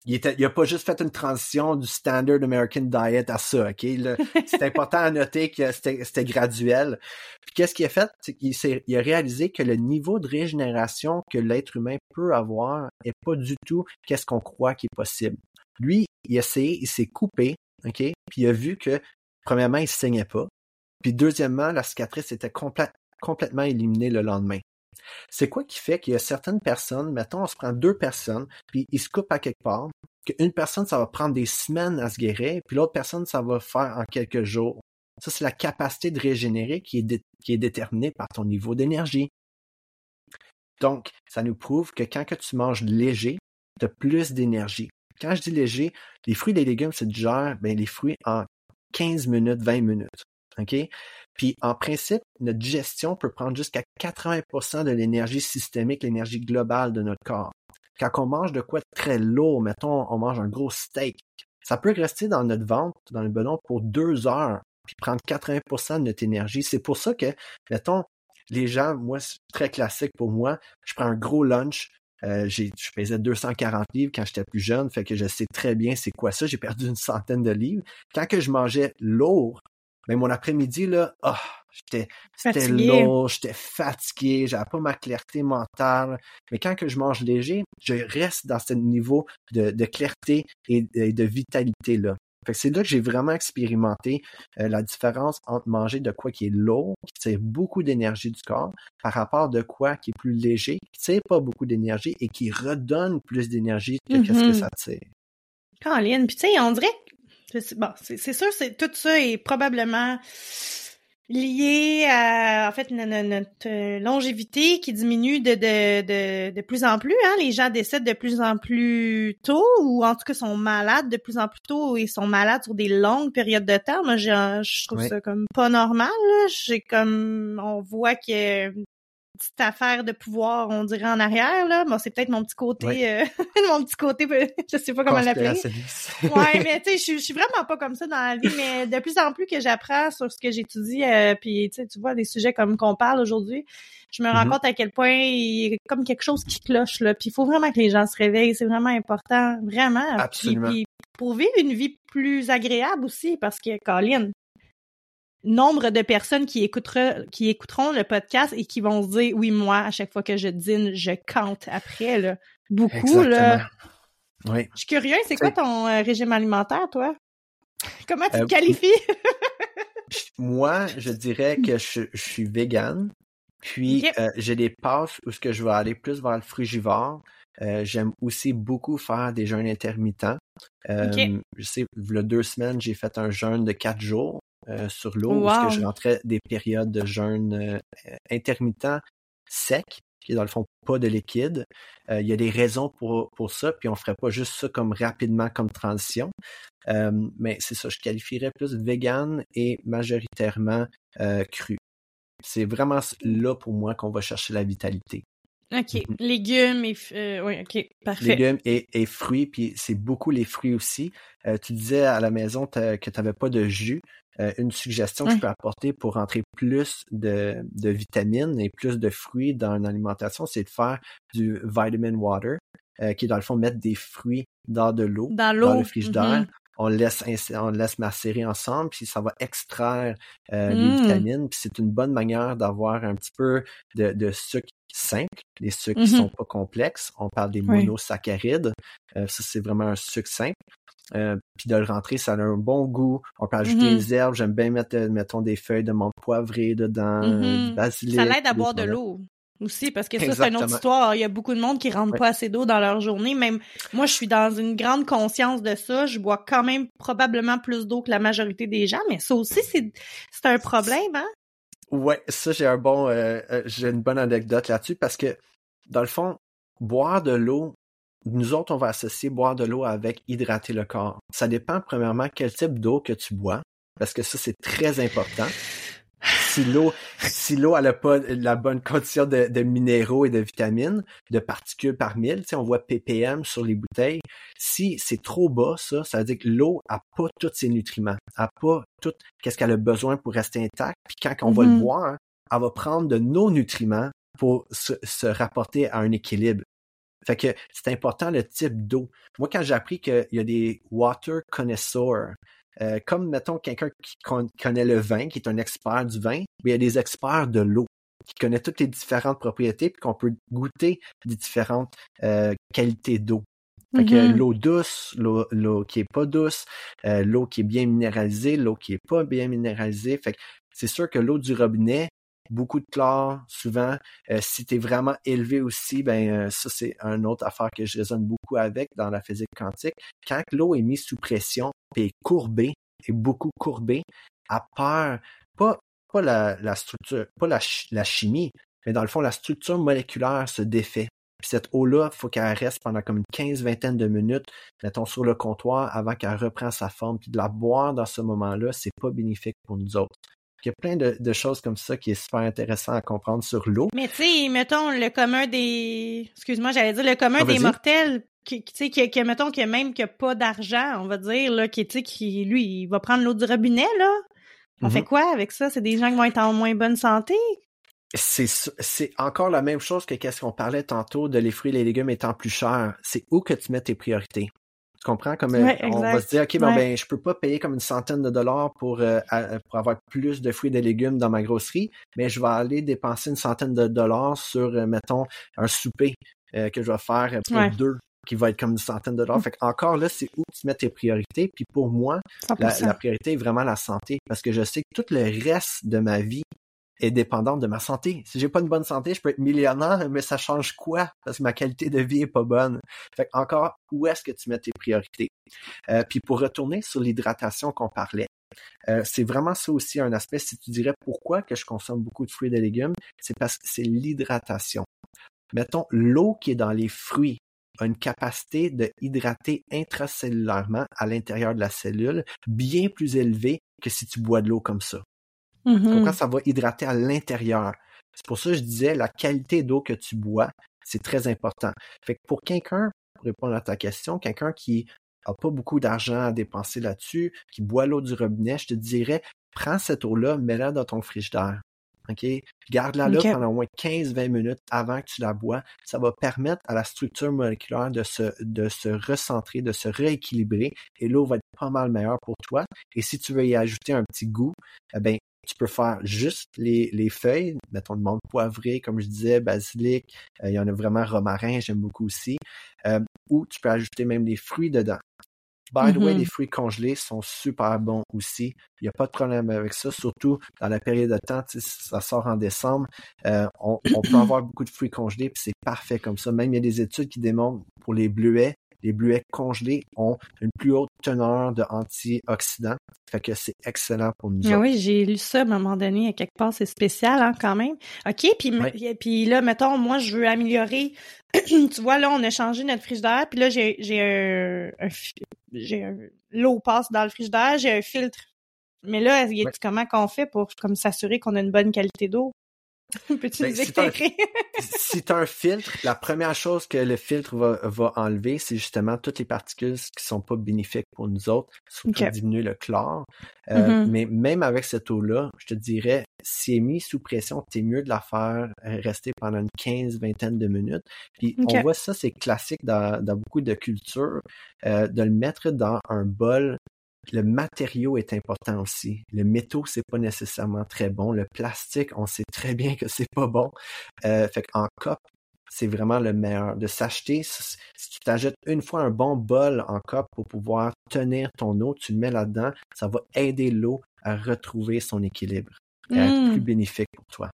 il, était, il a pas juste fait une transition du standard American diet à ça, ok? C'est important à noter que c'était graduel. Puis qu'est-ce qu'il a fait? C'est qu'il il a réalisé que le niveau de régénération que l'être humain peut avoir est pas du tout qu'est-ce qu'on croit qui est possible. Lui, il a essayé, il s'est coupé, ok? Puis il a vu que, premièrement, il saignait pas. Puis deuxièmement, la cicatrice était complètement éliminée le lendemain. C'est quoi qui fait qu'il y a certaines personnes, mettons, on se prend deux personnes, puis ils se coupent à quelque part, qu'une personne, ça va prendre des semaines à se guérir, puis l'autre personne, ça va faire en quelques jours. Ça, c'est la capacité de régénérer qui est, déterminée par ton niveau d'énergie. Donc, ça nous prouve que quand que tu manges léger, tu as plus d'énergie. Quand je dis léger, les fruits et les légumes, du genre, ben, les fruits en 15 minutes, 20 minutes. OK? Puis en principe, notre digestion peut prendre jusqu'à 80% de l'énergie systémique, l'énergie globale de notre corps. Quand on mange de quoi très lourd, mettons, on mange un gros steak, ça peut rester dans notre ventre, dans le ballon, pour deux heures, puis prendre 80% de notre énergie. C'est pour ça que, mettons, les gens, moi, c'est très classique pour moi, je prends un gros lunch, euh, je pesais 240 livres quand j'étais plus jeune, fait que je sais très bien c'est quoi ça. J'ai perdu une centaine de livres. Quand que je mangeais lourd, mais mon après-midi, là, oh, j'étais, c'était lourd, j'étais fatigué, j'avais pas ma clarté mentale. Mais quand que je mange léger, je reste dans ce niveau de, de clarté et, de vitalité, là. Fait que c'est là que j'ai vraiment expérimenté euh, la différence entre manger de quoi qui est lourd, qui tire beaucoup d'énergie du corps, par rapport de quoi qui est plus léger, qui tire pas beaucoup d'énergie et qui redonne plus d'énergie que qu'est-ce que mm-hmm. ça tire. Caroline, puis tu sais, on dirait Bon, c'est sûr, c'est tout ça est probablement lié à en fait notre longévité qui diminue de, de, de, de plus en plus. Hein? Les gens décèdent de plus en plus tôt ou en tout cas sont malades de plus en plus tôt et sont malades sur des longues périodes de temps. Moi, je trouve ça comme pas normal. J'ai comme on voit que petite affaire de pouvoir, on dirait en arrière là. Bon, c'est peut-être mon petit côté, euh, mon petit côté, je sais pas comment l'appeler. ouais, mais tu sais, je suis vraiment pas comme ça dans la vie, mais de plus en plus que j'apprends sur ce que j'étudie, euh, puis tu sais, tu vois des sujets comme qu'on parle aujourd'hui, je me rends mm-hmm. compte à quel point il y a comme quelque chose qui cloche là. Puis il faut vraiment que les gens se réveillent, c'est vraiment important, vraiment. Absolument. Puis, pour vivre une vie plus agréable aussi, parce que Colin, nombre de personnes qui écouteront, qui écouteront le podcast et qui vont se dire oui moi à chaque fois que je dîne je cante après là beaucoup là. Oui. Je suis curieux, c'est quoi ton euh, régime alimentaire toi? Comment tu te euh, qualifies? Moi, je dirais que je, suis vegan. Puis euh, j'ai des passes où ce que je vais aller plus vers le frugivore. J'aime aussi beaucoup faire des jeûnes intermittents. Je sais, il y a deux semaines, j'ai fait un jeûne de quatre jours. Euh, sur l'eau, parce que je rentrais des périodes de jeûne euh, intermittent sec, qui est dans le fond pas de liquide. Euh, il y a des raisons pour, pour ça, puis on ferait pas juste ça comme rapidement comme transition. mais c'est ça, je qualifierais plus vegan et majoritairement cru. C'est vraiment là pour moi qu'on va chercher la vitalité. OK. Mm-hmm. Légumes et oui, OK, parfait. Légumes et, et fruits, puis c'est beaucoup les fruits aussi. tu disais à la maison que tu n'avais pas de jus. Euh, une suggestion que je peux apporter pour rentrer plus de, de vitamines et plus de fruits dans l'alimentation, c'est de faire du vitamin water, euh, qui est dans le fond mettre des fruits dans de l'eau, dans, dans, le frigidaire. Mm-hmm. On laisse on laisse macérer ensemble, puis ça va extraire euh, les mm. vitamines. Puis c'est une bonne manière d'avoir un petit peu de, de sucre simple, les sucres qui mm-hmm. sont pas complexes. On parle des monosaccharides. ça, c'est vraiment un sucre simple. Euh, puis de le rentrer, ça a un bon goût. On peut ajouter mm-hmm. des herbes. J'aime bien mettre, euh, mettons, des feuilles de menthe poivrée dedans, euh, du mm-hmm. basilic. Ça l'aide à boire de l'eau aussi, parce que ça, c'est une autre histoire. Il y a beaucoup de monde qui rentre pas assez d'eau dans leur journée. Même moi, je suis dans une grande conscience de ça. Je bois quand même probablement plus d'eau que la majorité des gens, mais ça aussi, c'est, c'est un problème, hein? Ouais, ça, j'ai un bon, j'ai une bonne anecdote là-dessus parce que, dans le fond, boire de l'eau, nous autres, on va associer boire de l'eau avec hydrater le corps. Ça dépend, premièrement, quel type d'eau que tu bois, parce que ça, c'est très important. Si l'eau, si l'eau n'a pas la bonne condition de, minéraux et de vitamines, de particules par mille, tu sais, on voit ppm sur les bouteilles. Si c'est trop bas, ça, ça veut dire que l'eau a pas tous ses nutriments, a pas tout qu'est-ce qu'elle a besoin pour rester intacte. Puis quand on va le mm-hmm. boire, elle va prendre de nos nutriments pour se rapporter à un équilibre Fait que c'est important le type d'eau. Moi, quand j'ai appris qu'il y a des water connoisseurs, euh, comme mettons quelqu'un qui connaît le vin, qui est un expert du vin, il y a des experts de l'eau qui connaissent toutes les différentes propriétés puis qu'on peut goûter des différentes euh, qualités d'eau. Fait que Mhm. l'eau douce, l'eau, l'eau qui est pas douce, euh, l'eau qui est bien minéralisée, l'eau qui est pas bien minéralisée. Fait que c'est sûr que l'eau du robinet, beaucoup de chlore, souvent. Euh, si tu es vraiment élevé aussi, ben euh, ça c'est une autre affaire que je résonne beaucoup avec dans la physique quantique. Quand l'eau est mise sous pression et est courbée, est beaucoup courbée, à perd pas la, structure, pas la, ch- la chimie, mais dans le fond la structure moléculaire se défait. Cette eau-là, il faut qu'elle reste pendant comme une quinze, vingtaine de minutes, mettons, sur le comptoir avant qu'elle reprenne sa forme. Puis de la boire dans ce moment-là, c'est pas bénéfique pour nous autres. Il y a plein de, de choses comme ça qui est super intéressant à comprendre sur l'eau. Mais tu sais, mettons le commun des. Excuse-moi, j'allais dire le commun Ah, des mortels, qui, qui, tu sais, que, que, mettons que même qui a pas d'argent, on va dire, là, qui, tu sais, qui, lui, il va prendre l'eau du robinet, là. On fait quoi avec ça? C'est des gens qui vont être en moins bonne santé? C'est c'est encore la même chose que qu'est-ce qu'on parlait tantôt de les fruits et les légumes étant plus chers. C'est où que tu mets tes priorités? Comprends? Comme euh, Ouais, on va se dire, OK, bon, Ouais. ben, je peux pas payer comme une centaine de dollars pour, euh, à- pour avoir plus de fruits et de légumes dans ma grosserie, mais je vais aller dépenser une centaine de dollars sur, euh, mettons, un souper euh, que je vais faire pour Ouais. deux qui va être comme une centaine de dollars. Fait encore là, c'est où tu mets tes priorités. Puis pour moi, 100%. la, la priorité est vraiment la santé parce que je sais que tout le reste de ma vie est dépendante de ma santé. Si j'ai pas une bonne santé, je peux être millionnaire, mais ça change quoi? Parce que ma qualité de vie est pas bonne. Fait encore, où est-ce que tu mets tes priorités? Euh, puis pour retourner sur l'hydratation qu'on parlait, euh, c'est vraiment ça aussi un aspect. Si tu dirais pourquoi que je consomme beaucoup de fruits et de légumes, c'est parce que c'est l'hydratation. Mettons, l'eau qui est dans les fruits a une capacité de hydrater intracellulairement à l'intérieur de la cellule bien plus élevée que si tu bois de l'eau comme ça. Tu Mhm. comprends? Ça va hydrater à l'intérieur. C'est pour ça que je disais la qualité d'eau que tu bois, c'est très important. Fait que pour quelqu'un, pour répondre à ta question, quelqu'un qui a pas beaucoup d'argent à dépenser là-dessus, qui boit l'eau du robinet, je te dirais, prends cette eau-là, mets-la dans ton frigidaire. OK? Garde-la là pendant au moins 15-20 minutes avant que tu la bois. Ça va permettre à la structure moléculaire de se, de se recentrer, de se rééquilibrer et l'eau va être pas mal meilleure pour toi. Et si tu veux y ajouter un petit goût, eh ben, tu peux faire juste les, les feuilles, mettons de menthe poivrée, comme je disais, basilic, euh, il y en a vraiment romarin, j'aime beaucoup aussi, euh, ou tu peux ajouter même des fruits dedans. By the way, Mhm. les fruits congelés sont super bons aussi. Il n'y a pas de problème avec ça, surtout dans la période de temps, ça sort en décembre. Euh, on, on peut avoir beaucoup de fruits congelés, puis c'est parfait comme ça. Même il y a des études qui démontrent pour les bleuets, les bleuets congelés ont une plus haute teneur de antioxydants. Fait que c'est excellent pour nous. Ah oui, j'ai lu ça à un moment donné, à quelque part, c'est spécial hein, quand même. OK, puis là, mettons, moi, je veux améliorer. tu vois, là, on a changé notre frigidaire, puis là, j'ai j'ai un, un fi- j'ai un- l'eau passe dans le frigidaire, j'ai un filtre. Mais là, y a Ouais. comment qu'on fait pour comme s'assurer qu'on a une bonne qualité d'eau? Ben, nous éclairer? si tu as un filtre, la première chose que le filtre va, va enlever, c'est justement toutes les particules qui sont pas bénéfiques pour nous autres, surtout Ok. diminuer le chlore. Euh, Mhm. Mais même avec cette eau-là, je te dirais, si elle est mise sous pression, t'es mieux de la faire euh, rester pendant une quinze, vingtaine de minutes. Puis on voit ça, c'est classique dans, dans beaucoup de cultures, euh, de le mettre dans un bol le matériau est important aussi. Le métaux, c'est pas nécessairement très bon. Le plastique, on sait très bien que c'est pas bon. Euh, fait qu'en cop, c'est vraiment le meilleur. De s'acheter, si tu t'achètes une fois un bon bol en cop pour pouvoir tenir ton eau, tu le mets là-dedans, ça va aider l'eau à retrouver son équilibre et à être Mm. plus bénéfique pour toi.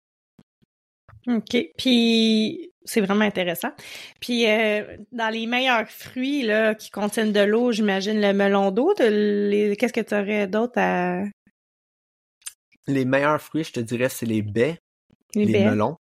OK. Puis c'est vraiment intéressant. Puis euh, dans les meilleurs fruits là qui contiennent de l'eau, j'imagine le melon d'eau. les- Qu'est-ce que tu aurais d'autre à? Les meilleurs fruits, je te dirais, c'est les baies, les, les baies? melons.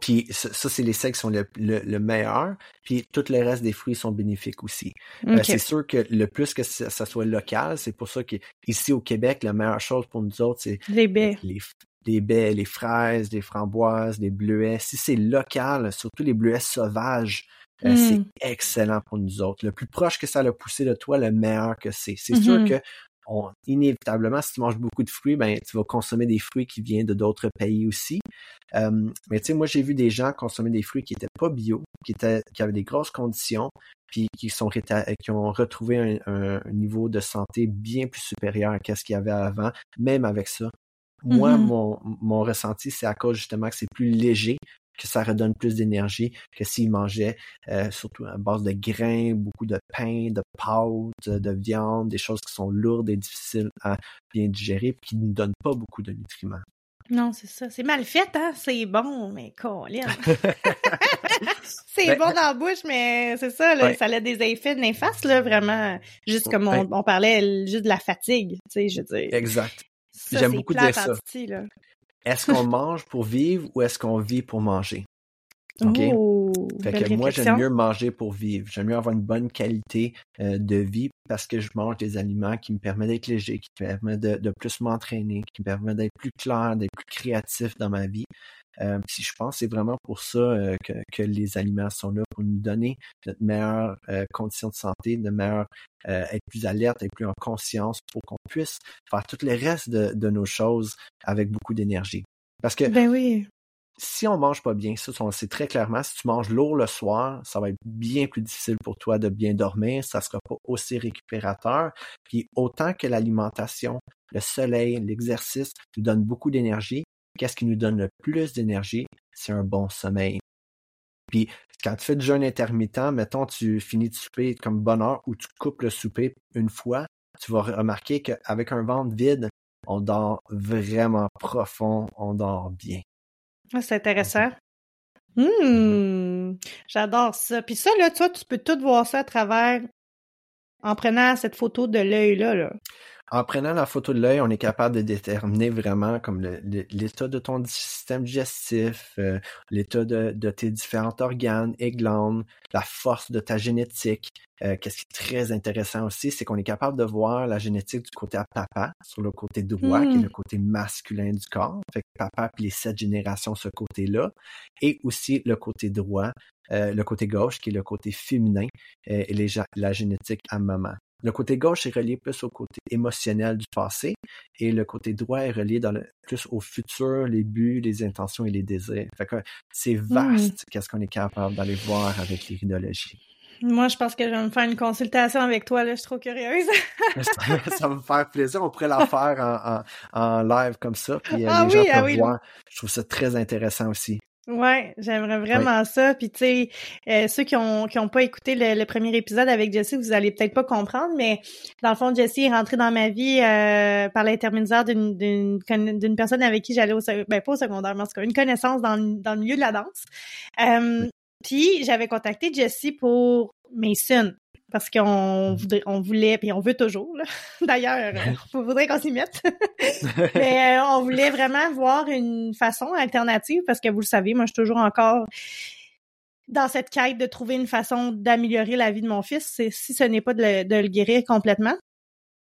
Puis ça, ça, c'est les celles qui sont le, le, le meilleur. Puis tout le reste des fruits sont bénéfiques aussi. Euh, OK. c'est sûr que le plus que ça, ça soit local, c'est pour ça qu'ici au Québec, la meilleure chose pour nous autres, c'est Les baies. les, les baies, les fraises, les framboises, les bleuets. Si c'est local, surtout les bleuets sauvages, euh, Mm. c'est excellent pour nous autres. Le plus proche que ça a poussé de toi, le meilleur que c'est. C'est sûr que inévitablement, si tu manges beaucoup de fruits, ben, tu vas consommer des fruits qui viennent de d'autres pays aussi. Euh, mais tu sais, moi, j'ai vu des gens consommer des fruits qui étaient pas bio, qui étaient, qui avaient des grosses conditions, puis qui sont qui ont retrouvé un, niveau de santé bien plus supérieur à ce qu'il y avait avant, même avec ça. Moi, mm-hmm. mon, mon ressenti, c'est à cause justement que c'est plus léger, que ça redonne plus d'énergie que s'ils mangeaient euh, surtout à base de grains, beaucoup de pain, de pâtes, de viande, des choses qui sont lourdes et difficiles à bien digérer, puis qui ne donnent pas beaucoup de nutriments. Non, c'est ça. C'est mal fait, hein? C'est bon, mais colin. c'est ben, bon dans la bouche, mais c'est ça, là, ça a des effets néfastes, là, vraiment. Juste comme on, parlait, juste de la fatigue, tu sais, je veux dire. Exact. J'aime beaucoup dire ça. Est-ce qu'on mange pour vivre ou est-ce qu'on vit pour manger? OK? fait que moi, j'aime mieux manger pour vivre. J'aime mieux avoir une bonne qualité euh, de vie parce que je mange des aliments qui me permettent d'être léger, qui me permettent de, plus m'entraîner, qui me permettent d'être plus clair, d'être plus créatif dans ma vie. Euh, si je pense, c'est vraiment pour ça euh, que, les aliments sont là, pour nous donner notre meilleure condition de santé, de meilleure être plus alerte, être plus en conscience, pour qu'on puisse faire tout le reste de, de nos choses avec beaucoup d'énergie. Parce que ben oui si on mange pas bien, ça, on le sait très clairement, si tu manges lourd le soir, ça va être bien plus difficile pour toi de bien dormir, ça sera pas aussi récupérateur. Puis autant que l'alimentation, le soleil, l'exercice nous donnent beaucoup d'énergie, qu'est-ce qui nous donne le plus d'énergie? C'est un bon sommeil. Puis quand tu fais du jeûne intermittent, mettons, tu finis de souper comme bonne heure ou tu coupes le souper une fois, tu vas remarquer qu'avec un ventre vide, on dort vraiment profond, on dort bien. Ah, c'est intéressant. Mmh, j'adore ça. Puis ça, là, toi, tu peux tout voir ça à travers en prenant cette photo de l'œil-là. Là. En prenant la photo de l'œil, on est capable de déterminer vraiment comme l'état de ton système digestif, euh, l'état de, tes différents organes et glandes, la force de ta génétique. Euh, qu'est-ce qui est très intéressant aussi, c'est qu'on est capable de voir la génétique du côté à papa, sur le côté droit, qui est le mmh. côté masculin du corps. Fait que papa puis les sept générations, ce côté-là. Et aussi le côté droit, euh, le côté gauche, qui est le côté féminin, et les, la génétique à maman. Le côté gauche est relié plus au côté émotionnel du passé et le côté droit est relié dans le, plus au futur, les buts, les intentions et les désirs. Fait que c'est mmh. vaste qu'est-ce qu'on est capable d'aller voir avec l'iridologie. Moi, je pense que je vais me faire une consultation avec toi, là. Je suis trop curieuse. ça, va me faire plaisir. On pourrait la faire en, live comme ça. Puis ah les gens ah voir. Je trouve ça très intéressant aussi. Ouais, j'aimerais vraiment ça. Puis tu sais, euh, ceux qui ont qui ont pas écouté le, premier épisode avec Jessie, vous allez peut-être pas comprendre, mais dans le fond, Jessie est rentrée dans ma vie euh, par l'intermédiaire d'une d'une personne avec qui j'allais au ben pas au secondaire, mais en tout cas une connaissance dans, dans le milieu de la danse. Euh, puis j'avais contacté Jessie pour Mason parce qu'on voudrait, on voulait, puis on veut toujours, d'ailleurs, on voudrait qu'on s'y mette. Mais euh, on voulait vraiment voir une façon alternative, parce que vous le savez, moi, je suis toujours encore dans cette quête de trouver une façon d'améliorer la vie de mon fils, si ce n'est pas de le, guérir complètement.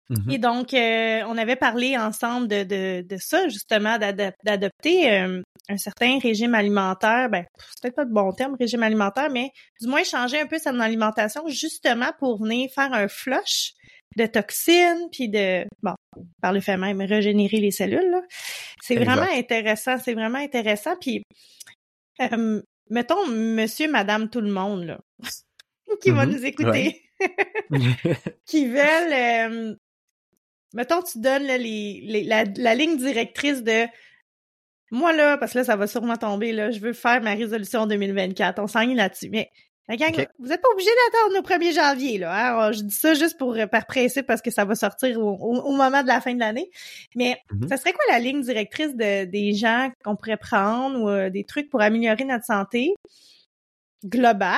Mm-hmm. Et donc, euh, on avait parlé ensemble de, de, de ça, justement, d'adopter euh, un certain régime alimentaire, ben, c'est peut-être pas le bon terme, régime alimentaire, mais du moins changer un peu son alimentation justement pour venir faire un flush de toxines, puis de, bon, par le fait même, régénérer les cellules. C'est vraiment intéressant, c'est vraiment intéressant. Puis, euh, mettons, monsieur, madame, tout le monde, là, qui va mm-hmm. nous écouter, qui veulent, euh, mettons, tu donnes les, la, la ligne directrice de moi, là, parce que là, ça va sûrement tomber, là, je veux faire ma résolution 2024. On s'enligne là-dessus. Mais la gang, vous n'êtes pas obligé d'attendre le 1er janvier, là. Hein? Je dis ça juste pour par principe parce que ça va sortir au, moment de la fin de l'année. Mais mm-hmm. ça serait quoi la ligne directrice de, des gens qu'on pourrait prendre ou euh, des trucs pour améliorer notre santé globale?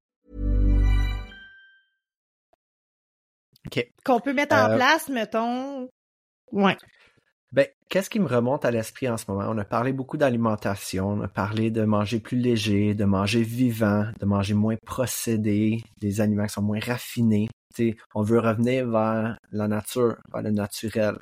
Qu'on peut mettre en Euh, place, mettons. Ouais. Ben, qu'est-ce qui me remonte à l'esprit en ce moment? On a parlé beaucoup d'alimentation, on a parlé de manger plus léger, de manger vivant, de manger moins procédé, des aliments qui sont moins raffinés. On veut revenir vers la nature, vers le naturel.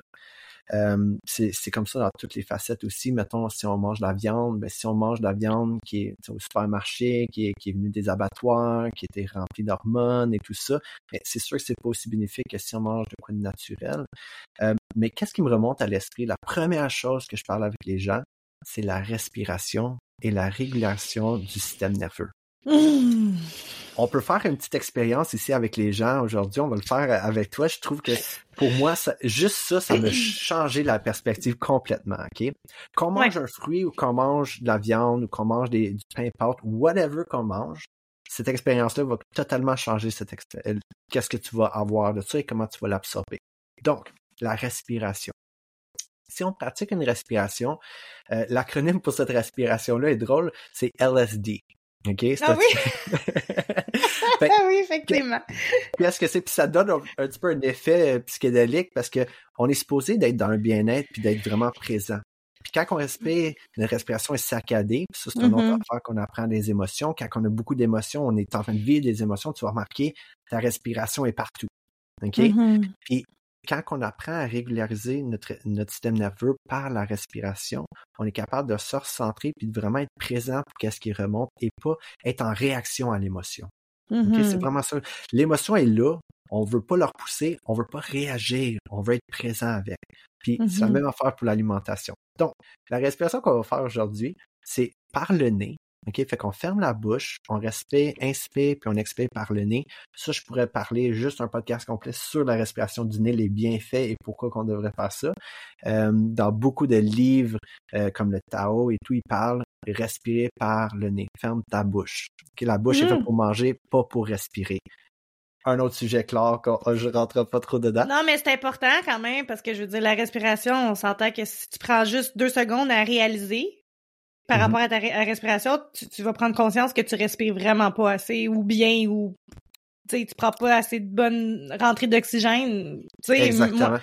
Euh, c'est comme ça dans toutes les facettes aussi. Mettons, si on mange de la viande, ben, si on mange de la viande qui est au supermarché, qui est, qui est venue des abattoirs, qui était remplie d'hormones et tout ça, ben, c'est sûr que c'est pas aussi bénéfique que si on mange de quoi de naturel. Euh, mais qu'est-ce qui me remonte à l'esprit? La première chose que je parle avec les gens, c'est la respiration et la régulation du système nerveux. Mmh. On peut faire une petite expérience ici avec les gens aujourd'hui. On va le faire avec toi. Je trouve que pour moi, ça- juste ça, ça m'a changé la perspective complètement. Ok, Qu'on mange un fruit ou qu'on mange de la viande ou qu'on mange des, du pain pâte, whatever qu'on mange, cette expérience-là va totalement changer cette euh, qu'est-ce que tu vas avoir de ça et comment tu vas l'absorber. Donc, la respiration. Si on pratique une respiration, euh, l'acronyme pour cette respiration-là est drôle, c'est LSD. OK? Ah un- oui? Fait Ah oui, effectivement. Qu'est-ce que c'est? Puis ça donne un, un petit peu un effet euh, psychédélique parce que on est supposé d'être dans le bien-être puis d'être vraiment présent. Puis quand on respire, notre respiration est saccadée. Puis ça, c'est une autre Mhm. affaire qu'on apprend des émotions. Quand on a beaucoup d'émotions, on est en train de vivre des émotions, tu vas remarquer, ta respiration est partout. OK? Mhm. Puis quand on apprend à régulariser notre, notre système nerveux par la respiration, on est capable de se recentrer puis de vraiment être présent pour qu'est-ce qui remonte et pas être en réaction à l'émotion. C'est vraiment ça. L'émotion est là. On veut pas la repousser. On veut pas réagir. On veut être présent avec. Puis c'est la Mhm. même affaire pour l'alimentation. Donc, la respiration qu'on va faire aujourd'hui, c'est par le nez. OK? Fait qu'on ferme la bouche, on respire, inspire, puis on expire par le nez. Ça, je pourrais parler juste un podcast complet sur la respiration du nez, les bienfaits et pourquoi qu'on devrait faire ça. Euh, dans beaucoup de livres, euh, comme le Tao et tout, ils parlent respirer par le nez. Ferme ta bouche. OK? La bouche est faite Mm. pour manger, pas pour respirer. Un autre sujet clair, qu'on- je rentre pas trop dedans. Non, mais c'est important quand même parce que je veux dire, la respiration, on s'entend que si tu prends juste deux secondes à réaliser par Mhm. rapport à ta ré- à la respiration, tu, tu vas prendre conscience que tu respires vraiment pas assez ou bien ou tu sais, tu prends pas assez de bonne rentrée d'oxygène. Exactement. moi,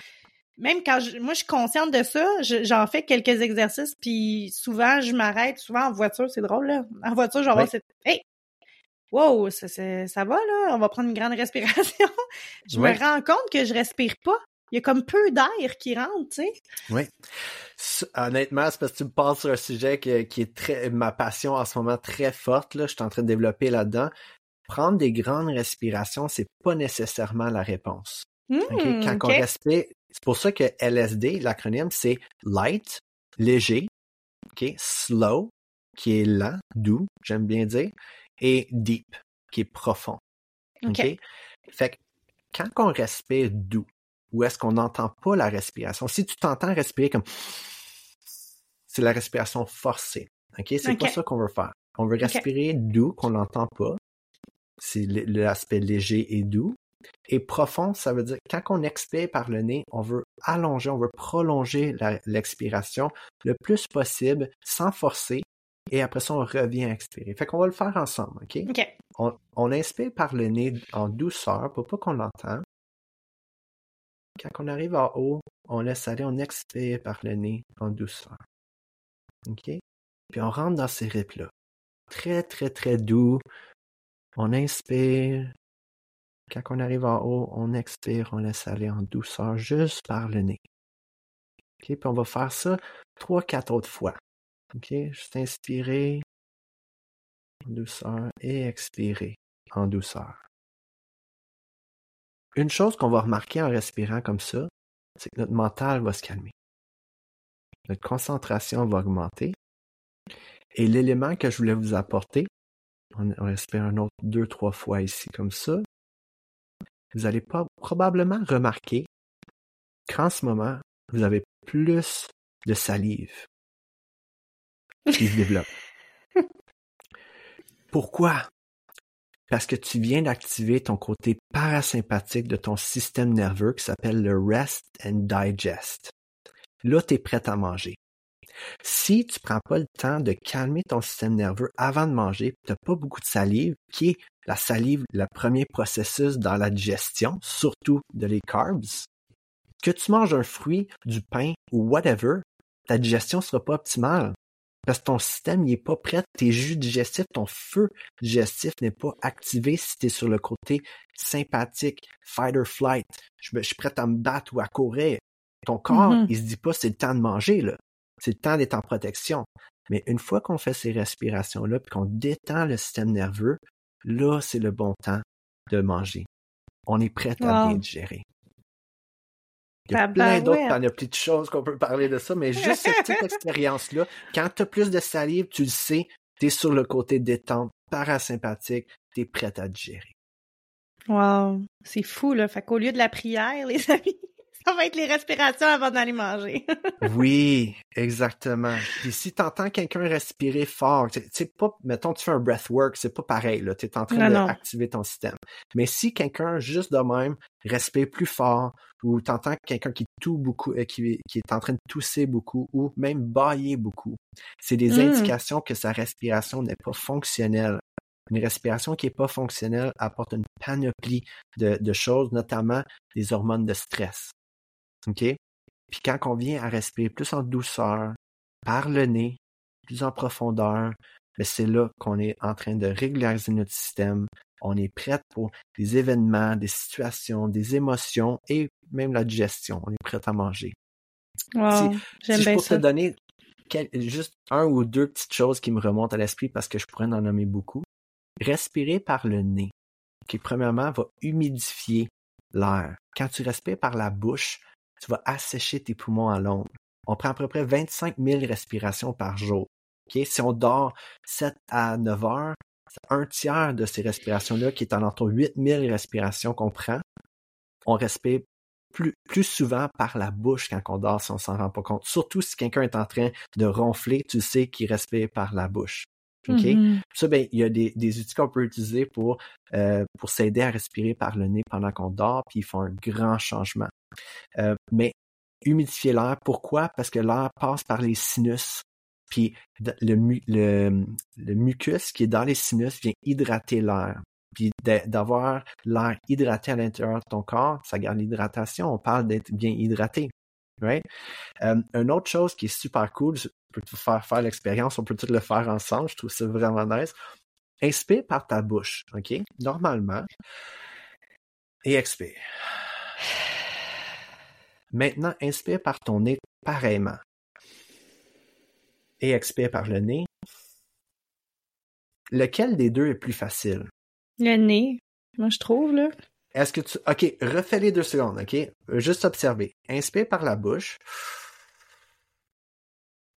même quand je, moi je suis consciente de ça, je- j'en fais quelques exercices puis souvent je m'arrête, souvent en voiture, c'est drôle là. En voiture, je vais avoir cette hey Wow, ça, ça, ça va là, on va prendre une grande respiration. je Ouais. me rends compte que je respire pas. Il y a comme peu d'air qui rentre, tu sais. Oui. Honnêtement, c'est parce que tu me parles sur un sujet qui, qui est très ma passion en ce moment très forte. Là, je suis en train de développer là-dedans. Prendre des grandes respirations, c'est pas nécessairement la réponse. Hmm, OK? Quand on respire, c'est pour ça que LSD, l'acronyme, c'est light, léger, OK? slow, qui est lent, doux, j'aime bien dire, et deep, qui est profond. OK? Fait que quand on respire doux, ou est-ce qu'on n'entend pas la respiration? Si tu t'entends respirer comme c'est la respiration forcée. OK? C'est pas ça qu'on veut faire. On veut respirer doux, qu'on n'entend pas. C'est l'aspect léger et doux. Et profond, ça veut dire quand on expire par le nez, on veut allonger, on veut prolonger l'expiration le plus possible sans forcer. Et après ça, on revient à expirer. Fait qu'on va le faire ensemble, OK? OK. On, on inspire par le nez en douceur pour pas qu'on l'entende. Quand on arrive en haut, on laisse aller, on expire par le nez en douceur. OK? Puis on rentre dans ces rythmes-là. Très, très, très doux. On inspire. Quand on arrive en haut, on expire, on laisse aller en douceur juste par le nez. OK? Puis on va faire ça trois, quatre autres fois. OK? Juste inspirer en douceur et expirer en douceur. Une chose qu'on va remarquer en respirant comme ça, c'est que notre mental va se calmer. Notre concentration va augmenter. Et l'élément que je voulais vous apporter, On, respire un autre deux, trois fois ici comme ça. Vous allez pas, probablement remarquer qu'en ce moment, vous avez plus de salive qui se développe. Pourquoi? Parce que tu viens d'activer ton côté parasympathique de ton système nerveux qui s'appelle le Rest and Digest. Là, tu es prêt à manger. Si tu prends pas le temps de calmer ton système nerveux avant de manger, tu n'as pas beaucoup de salive, qui est la salive, le premier processus dans la digestion, surtout de les carbs, que tu manges un fruit, du pain ou whatever, ta digestion sera pas optimale. Parce que ton système n'est pas prêt, tes jus digestifs, ton feu digestif n'est pas activé si tu es sur le côté sympathique, fight or flight. Je, suis prêt à me battre ou à courir. Ton corps, mm-hmm. il se dit pas c'est le temps de manger, là. C'est le temps d'être en protection. Mais une fois qu'on fait ces respirations-là, puis qu'on détend le système nerveux, là, c'est le bon temps de manger. On est prêt à bien digérer. Il y a plein d'autres panoplies de choses qu'on peut parler de ça, mais juste cette petite expérience-là, quand tu as plus de salive, tu le sais, tu es sur le côté détente, parasympathique, tu es prêt à digérer. Wow, c'est fou, là. Fait qu'au lieu de la prière, les amis, ça va être les respirations avant d'aller manger. oui, exactement. Puis si tu entends quelqu'un respirer fort, c'est pas, mettons, tu fais un breathwork, c'est pas pareil, là. Tu es en train d'activer ton système. Mais si quelqu'un, juste de même, respire plus fort, ou tu entends quelqu'un qui toux beaucoup, euh, qui, qui, est en train de tousser beaucoup, ou même bailler beaucoup, c'est des mmh. indications que sa respiration n'est pas fonctionnelle. Une respiration qui n'est pas fonctionnelle apporte une panoplie de, de, choses, notamment des hormones de stress. OK? Puis quand on vient à respirer plus en douceur, par le nez, plus en profondeur, mais ben, c'est là qu'on est en train de régulariser notre système. On est prêt pour des événements, des situations, des émotions et même la digestion. On est prêt à manger. Wow, si, si je peux te donner juste un ou deux petites choses qui me remontent à l'esprit parce que je pourrais en nommer beaucoup. Respirer par le nez, qui premièrement va humidifier l'air. Quand tu respires par la bouche, tu vas assécher tes poumons à l'ombre. On prend à peu près 25 000 respirations par jour. Si on dort 7 à 9 heures, c'est un tiers de ces respirations-là qui est en entre 8 000 respirations qu'on prend. On respire plus, souvent par la bouche quand on dort si on s'en rend pas compte. Surtout si quelqu'un est en train de ronfler, tu sais qu'il respire par la bouche. OK? Mm-hmm. Ça, ben, il y a des, des outils qu'on peut utiliser pour, euh, pour s'aider à respirer par le nez pendant qu'on dort, puis ils font un grand changement. Euh, mais humidifier l'air, pourquoi? Parce que l'air passe par les sinus. Puis le, le, le mucus qui est dans les sinus vient hydrater l'air. Puis d'avoir l'air hydraté à l'intérieur de ton corps, ça garde l'hydratation. On parle d'être bien hydraté. Right? Euh, une autre chose qui est super cool, je peux te faire faire l'expérience, on peut tout le faire ensemble, je trouve ça vraiment nice. Inspire par ta bouche, OK? Normalement. Et expire. Maintenant, inspire par ton nez pareillement. Et expire par le nez. Lequel des deux est plus facile? Le nez, moi je trouve, là. Est-ce que tu. OK, refais les deux secondes, OK? Juste observer. Inspire par la bouche.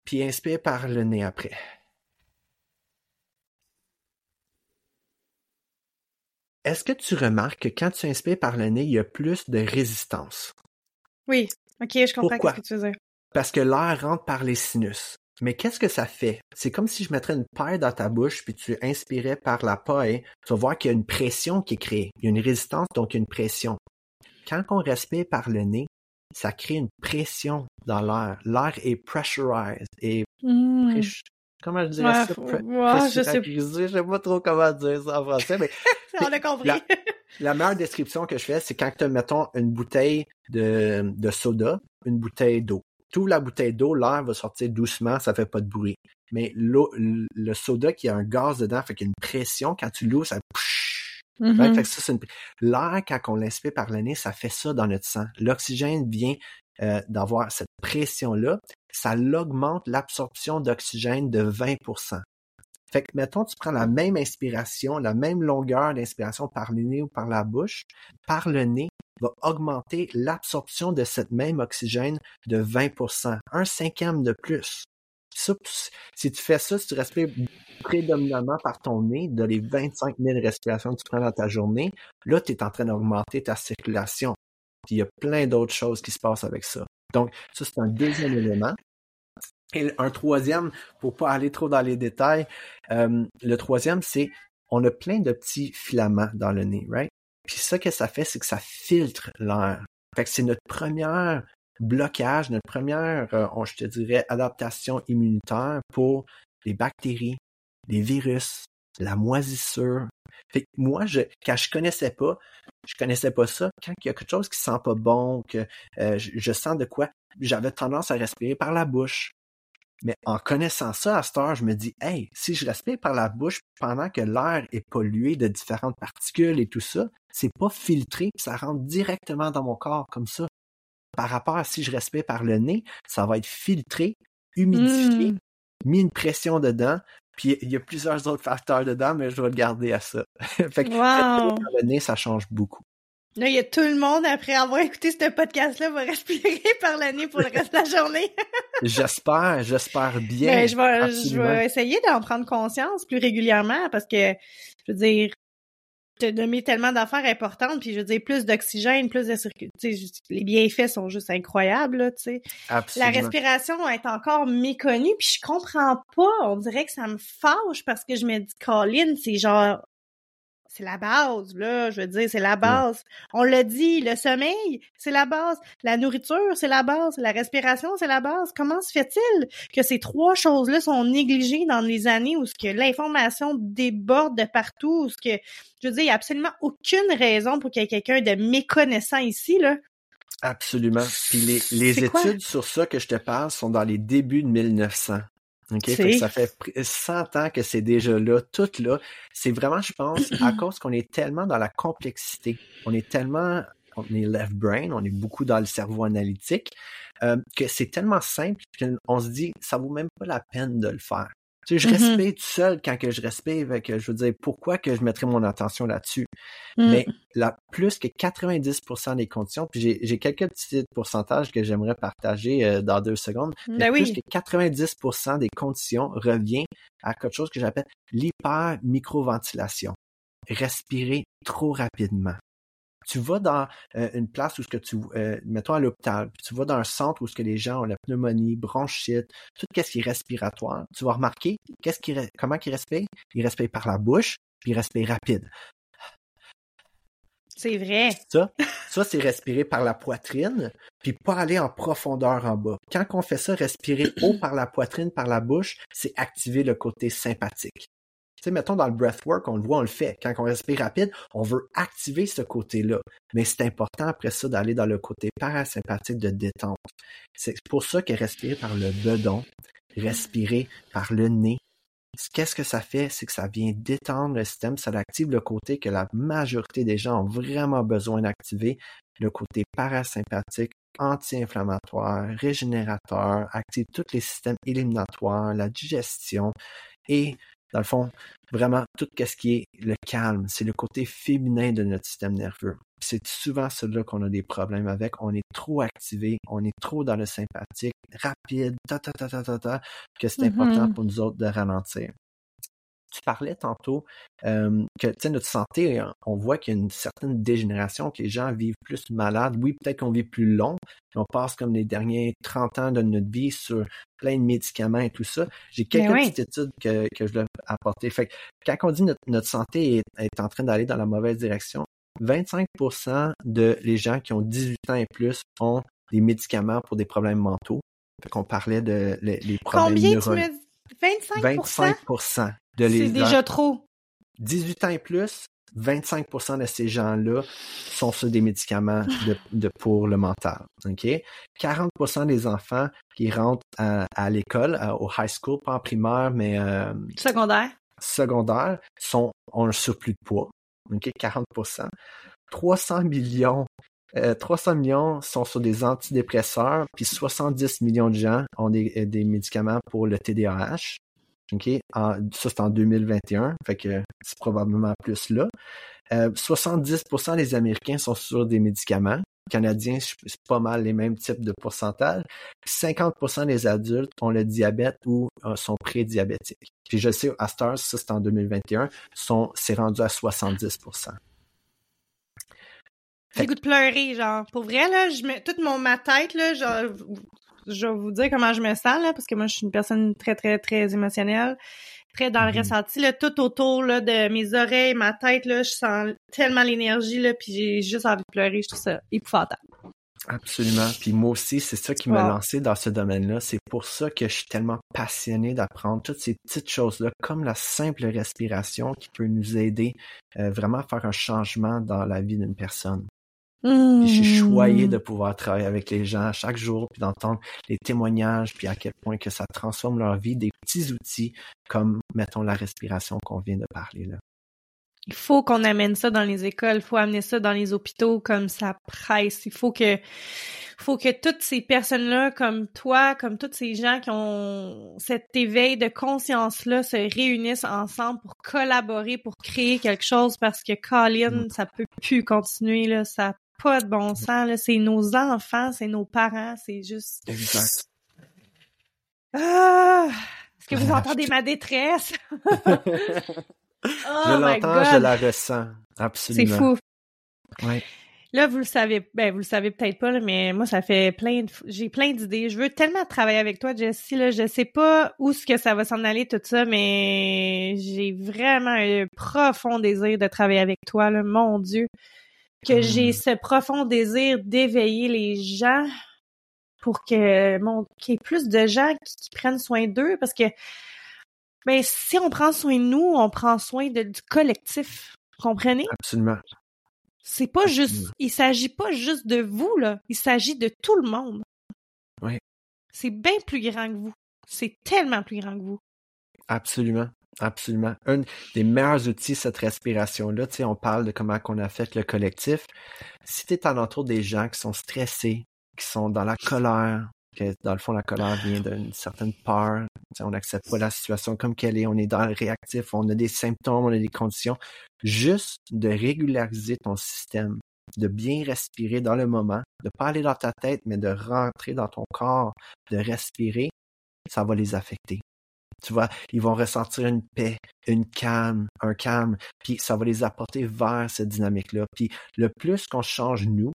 Puis inspire par le nez après. Est-ce que tu remarques que quand tu inspires par le nez, il y a plus de résistance? Oui, ok, je comprends ce que tu veux dire. Parce que l'air rentre par les sinus. Mais qu'est-ce que ça fait? C'est comme si je mettrais une paille dans ta bouche, puis tu inspirais par la paille. Tu vas voir qu'il y a une pression qui est créée. Il y a une résistance, donc il y a une pression. Quand on respire par le nez, ça crée une pression dans l'air. L'air est pressurized et mmh. comment je dirais ça? Ouais, je sais. Je sais pas trop comment dire ça en français, mais on a compris. La, meilleure description que je fais, c'est quand tu mettons une bouteille de, de soda, une bouteille d'eau. Tout la bouteille d'eau, l'air va sortir doucement, ça fait pas de bruit. Mais l'eau, le soda qui a un gaz dedans, fait qu'il y a une pression, quand tu l'ouvres, ça mm-hmm. L'air, quand on l'inspire par le nez, ça fait ça dans notre sang. L'oxygène vient euh, d'avoir cette pression-là. Ça augmente l'absorption d'oxygène de 20 Fait que, mettons, tu prends la même inspiration, la même longueur d'inspiration par le nez ou par la bouche, par le nez, va augmenter l'absorption de cette même oxygène de 20% un cinquième de plus. Ça, si tu fais ça, si tu respires prédominamment par ton nez, de les 25 000 respirations que tu prends dans ta journée, là, tu es en train d'augmenter ta circulation. Puis il y a plein d'autres choses qui se passent avec ça. Donc, ça, c'est un deuxième élément. Et un troisième, pour pas aller trop dans les détails, euh, le troisième, c'est on a plein de petits filaments dans le nez, right? Puis ça que ça fait, c'est que ça filtre l'air. Fait que c'est notre premier blocage, notre première, euh, je te dirais, adaptation immunitaire pour les bactéries, les virus, la moisissure. Fait que moi, je, quand je connaissais pas, je connaissais pas ça. Quand il y a quelque chose qui sent pas bon, que euh, je, sens de quoi, j'avais tendance à respirer par la bouche. Mais en connaissant ça à cette heure, je me dis, hey, si je respire par la bouche pendant que l'air est pollué de différentes particules et tout ça, c'est pas filtré, ça rentre directement dans mon corps comme ça. Par rapport à si je respire par le nez, ça va être filtré, humidifié, mmh. mis une pression dedans, puis il y a plusieurs autres facteurs dedans, mais je vais le garder à ça. fait que wow. le nez, ça change beaucoup. Là, il y a tout le monde, après avoir écouté ce podcast-là, va respirer par le nez pour le reste de la journée. j'espère, j'espère bien. Ben, je, vais, je vais essayer d'en prendre conscience plus régulièrement parce que, je veux dire, te nommer tellement d'affaires importantes, puis je veux dire, plus d'oxygène, plus de circulation. Les bienfaits sont juste incroyables, là, tu sais. La respiration est encore méconnue, puis je comprends pas. On dirait que ça me fâche parce que je me dis, Colin, c'est genre c'est la base, là, je veux dire, c'est la base. On l'a dit, le sommeil, c'est la base. La nourriture, c'est la base. La respiration, c'est la base. Comment se fait-il que ces trois choses-là sont négligées dans les années où ce que l'information déborde de partout, où ce que, je veux dire, il n'y a absolument aucune raison pour qu'il y ait quelqu'un de méconnaissant ici, là? Absolument. Puis les, les études sur ça que je te parle sont dans les débuts de 1900. OK? ça fait 100 ans que c'est déjà là, tout là. C'est vraiment, je pense, à cause qu'on est tellement dans la complexité. On est tellement, on est left brain, on est beaucoup dans le cerveau analytique, euh, que c'est tellement simple qu'on se dit, ça vaut même pas la peine de le faire. Tu sais, je mm-hmm. respire tout seul quand que je respire, que je veux dire, pourquoi que je mettrais mon attention là-dessus? Mm. Mais la, plus que 90% des conditions, puis j'ai quelques petits pourcentages que j'aimerais partager euh, dans deux secondes, mais ben plus que 90% des conditions revient à quelque chose que j'appelle l'hyper-microventilation. Respirer trop rapidement tu vas dans euh, une place où ce que tu, euh, mettons à l'hôpital, tu vas dans un centre où ce que les gens ont la pneumonie, bronchite, tout ce qui est respiratoire, tu vas remarquer qu'est-ce qui, comment ils respirent? Ils respirent par la bouche, puis ils respirent rapide. C'est vrai. Ça, ça c'est respirer par la poitrine, puis pas aller en profondeur en bas. Quand on fait ça, respirer haut par la poitrine, par la bouche, c'est activer le côté sympathique. Tu sais, mettons dans le breathwork, on le voit, on le fait. Quand on respire rapide, on veut activer ce côté-là. Mais c'est important après ça d'aller dans le côté parasympathique de détente. C'est pour ça que respirer par le bedon, respirer par le nez, qu'est-ce que ça fait? C'est que ça vient détendre le système, ça active le côté que la majorité des gens ont vraiment besoin d'activer, le côté parasympathique, anti-inflammatoire, régénérateur, active tous les systèmes éliminatoires, la digestion et dans le fond, vraiment, tout ce qui est le calme, c'est le côté féminin de notre système nerveux. C'est souvent celui-là qu'on a des problèmes avec. On est trop activé, on est trop dans le sympathique, rapide, ta ta ta ta ta, ta que c'est important mm-hmm. pour nous autres de ralentir tu parlais tantôt euh, que notre santé, on voit qu'il y a une certaine dégénération, que les gens vivent plus malades. Oui, peut-être qu'on vit plus long, on passe comme les derniers 30 ans de notre vie sur plein de médicaments et tout ça. J'ai quelques petites études que, que je dois apporter. Fait que quand on dit notre, notre santé est, en train d'aller dans la mauvaise direction, 25% de les gens qui ont 18 ans et plus ont des médicaments pour des problèmes mentaux. Fait qu'on parlait de les, problèmes Combien tu me 25 25 c'est déjà trop. 18 ans et plus, 25% de ces gens-là sont sur des médicaments de, pour le mental. OK? 40% des enfants qui rentrent à, l'école, au high school, pas en primaire, mais euh, secondaire? Secondaire, sont, ont un surplus de poids. OK? 40 300 millions 300 euh, millions sont sur des antidépresseurs, puis 70 millions de gens ont des, des médicaments pour le TDAH. OK? ça, c'est en 2021, fait que c'est probablement plus là. 70% euh, des Américains sont sur des médicaments. canadiens, c'est pas mal les mêmes types de pourcentages. 50% des adultes ont le diabète ou euh, sont prédiabétiques. Puis je sais, à Stars, ça c'est en 2021, sont, c'est rendu à 70%. J'ai goût de pleurer, genre. Pour vrai, là, je mets toute mon, ma tête, là, genre, je vais vous dire comment je me sens, là, parce que moi, je suis une personne très, très, très émotionnelle. Très dans le mm-hmm. ressenti, là, tout autour, là, de mes oreilles, ma tête, là, je sens tellement l'énergie, là, puis j'ai juste envie de pleurer. Je trouve ça épouvantable. Absolument. Puis moi aussi, c'est ça qui m'a lancé dans ce domaine-là. C'est pour ça que je suis tellement passionné d'apprendre toutes ces petites choses-là, comme la simple respiration qui peut nous aider euh, vraiment à faire un changement dans la vie d'une personne. Je suis choyé de pouvoir travailler avec les gens chaque jour, puis d'entendre les témoignages, puis à quel point que ça transforme leur vie, des petits outils comme, mettons, la respiration qu'on vient de parler là il faut qu'on amène ça dans les écoles, il faut amener ça dans les hôpitaux comme ça presse. Il faut que faut que toutes ces personnes-là, comme toi, comme tous ces gens qui ont cet éveil de conscience-là, se réunissent ensemble pour collaborer, pour créer quelque chose, parce que Colin, mm. ça peut plus continuer, là, ça pas de bon sens, là. C'est nos enfants, c'est nos parents, c'est juste... Exact. Ah! Est-ce que vous entendez ma détresse? je oh l'entends, je la ressens. Absolument. C'est fou. Ouais. Là, vous le savez, ben vous le savez peut-être pas, mais moi, ça fait plein de, j'ai plein d'idées. Je veux tellement travailler avec toi, Jessie. Là, je sais pas où ce que ça va s'en aller tout ça, mais j'ai vraiment un profond désir de travailler avec toi. Là, mon Dieu, que j'ai hmm. ce profond désir d'éveiller les gens pour que mon qu'il y ait plus de gens qui prennent soin d'eux, parce que mais si on prend soin de nous, on prend soin de, du collectif. Comprenez? Absolument. C'est pas juste, il s'agit pas juste de vous, là. Il s'agit de tout le monde. Oui. C'est bien plus grand que vous. C'est tellement plus grand que vous. Absolument. Absolument. Un des meilleurs outils, cette respiration-là, tu sais, on parle de comment qu'on a fait le collectif. Si tu es alentour des gens qui sont stressés, qui sont dans la colère, que dans le fond, la colère vient d'une certaine peur. on n'accepte pas la situation comme qu'elle est, on est dans le réactif, on a des symptômes, on a des conditions. Juste de régulariser ton système, de bien respirer dans le moment, de pas aller dans ta tête, mais de rentrer dans ton corps, de respirer, ça va les affecter. Tu vois, ils vont ressentir une paix, une calme, un calme, puis ça va les apporter vers cette dynamique-là. Puis le plus qu'on change nous,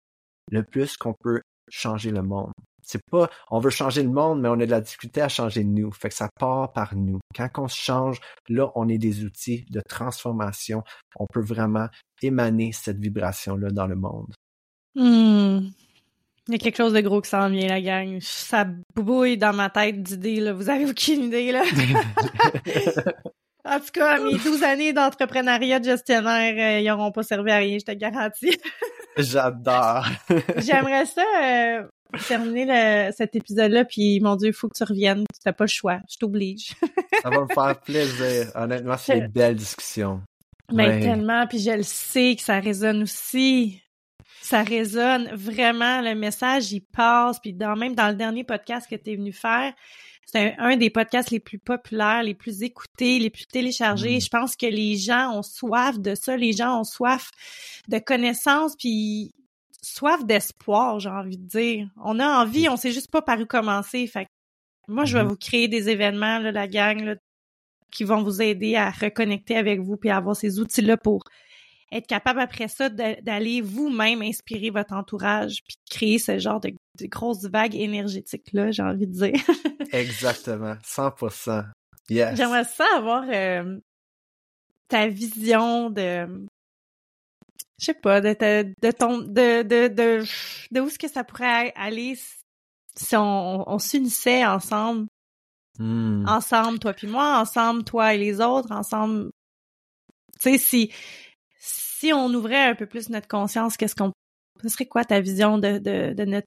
le plus qu'on peut changer le monde. C'est pas, on veut changer le monde, mais on a de la difficulté à changer nous. Fait que ça part par nous. Quand on se change, là, on est des outils de transformation. On peut vraiment émaner cette vibration-là dans le monde. Hmm. Il y a quelque chose de gros qui s'en vient, la gang. Ça bouille dans ma tête d'idées, là. Vous avez aucune idée, là. en tout cas, mes 12 années d'entrepreneuriat de gestionnaire, euh, ils n'auront pas servi à rien, je te garantis. J'adore. J'aimerais ça euh, terminer cet épisode-là, puis mon Dieu, il faut que tu reviennes. Tu n'as pas le choix. Je t'oblige. ça va me faire plaisir. Honnêtement, c'est une belle discussion. Mais tellement, puis je le sais que ça résonne aussi. Ça résonne vraiment. Le message, il passe. Puis dans, même dans le dernier podcast que tu es venu faire, c'est un, des podcasts les plus populaires, les plus écoutés, les plus téléchargés. Mm. Je pense que les gens ont soif de ça. Les gens ont soif de connaissances. Puis soif d'espoir, j'ai envie de dire. On a envie, on sait juste pas par où commencer. Fait moi, je vais mhm. vous créer des événements, là, la gang, qui vont vous aider à reconnecter avec vous puis à avoir ces outils-là pour être capable après ça d'aller vous-même inspirer votre entourage puis créer ce genre de, grosses vagues énergétiques-là, j'ai envie de dire. Exactement, 100%. Yes. J'aimerais ça avoir euh, ta vision de je sais pas, de, de, ton, de, de, de, de où est-ce que ça pourrait aller si on, on s'unissait ensemble, hmm. ensemble, toi puis moi, ensemble, toi et les autres, ensemble. Tu sais, si, si on ouvrait un peu plus notre conscience, qu'est-ce qu'on, ce serait quoi ta vision de, de, de notre,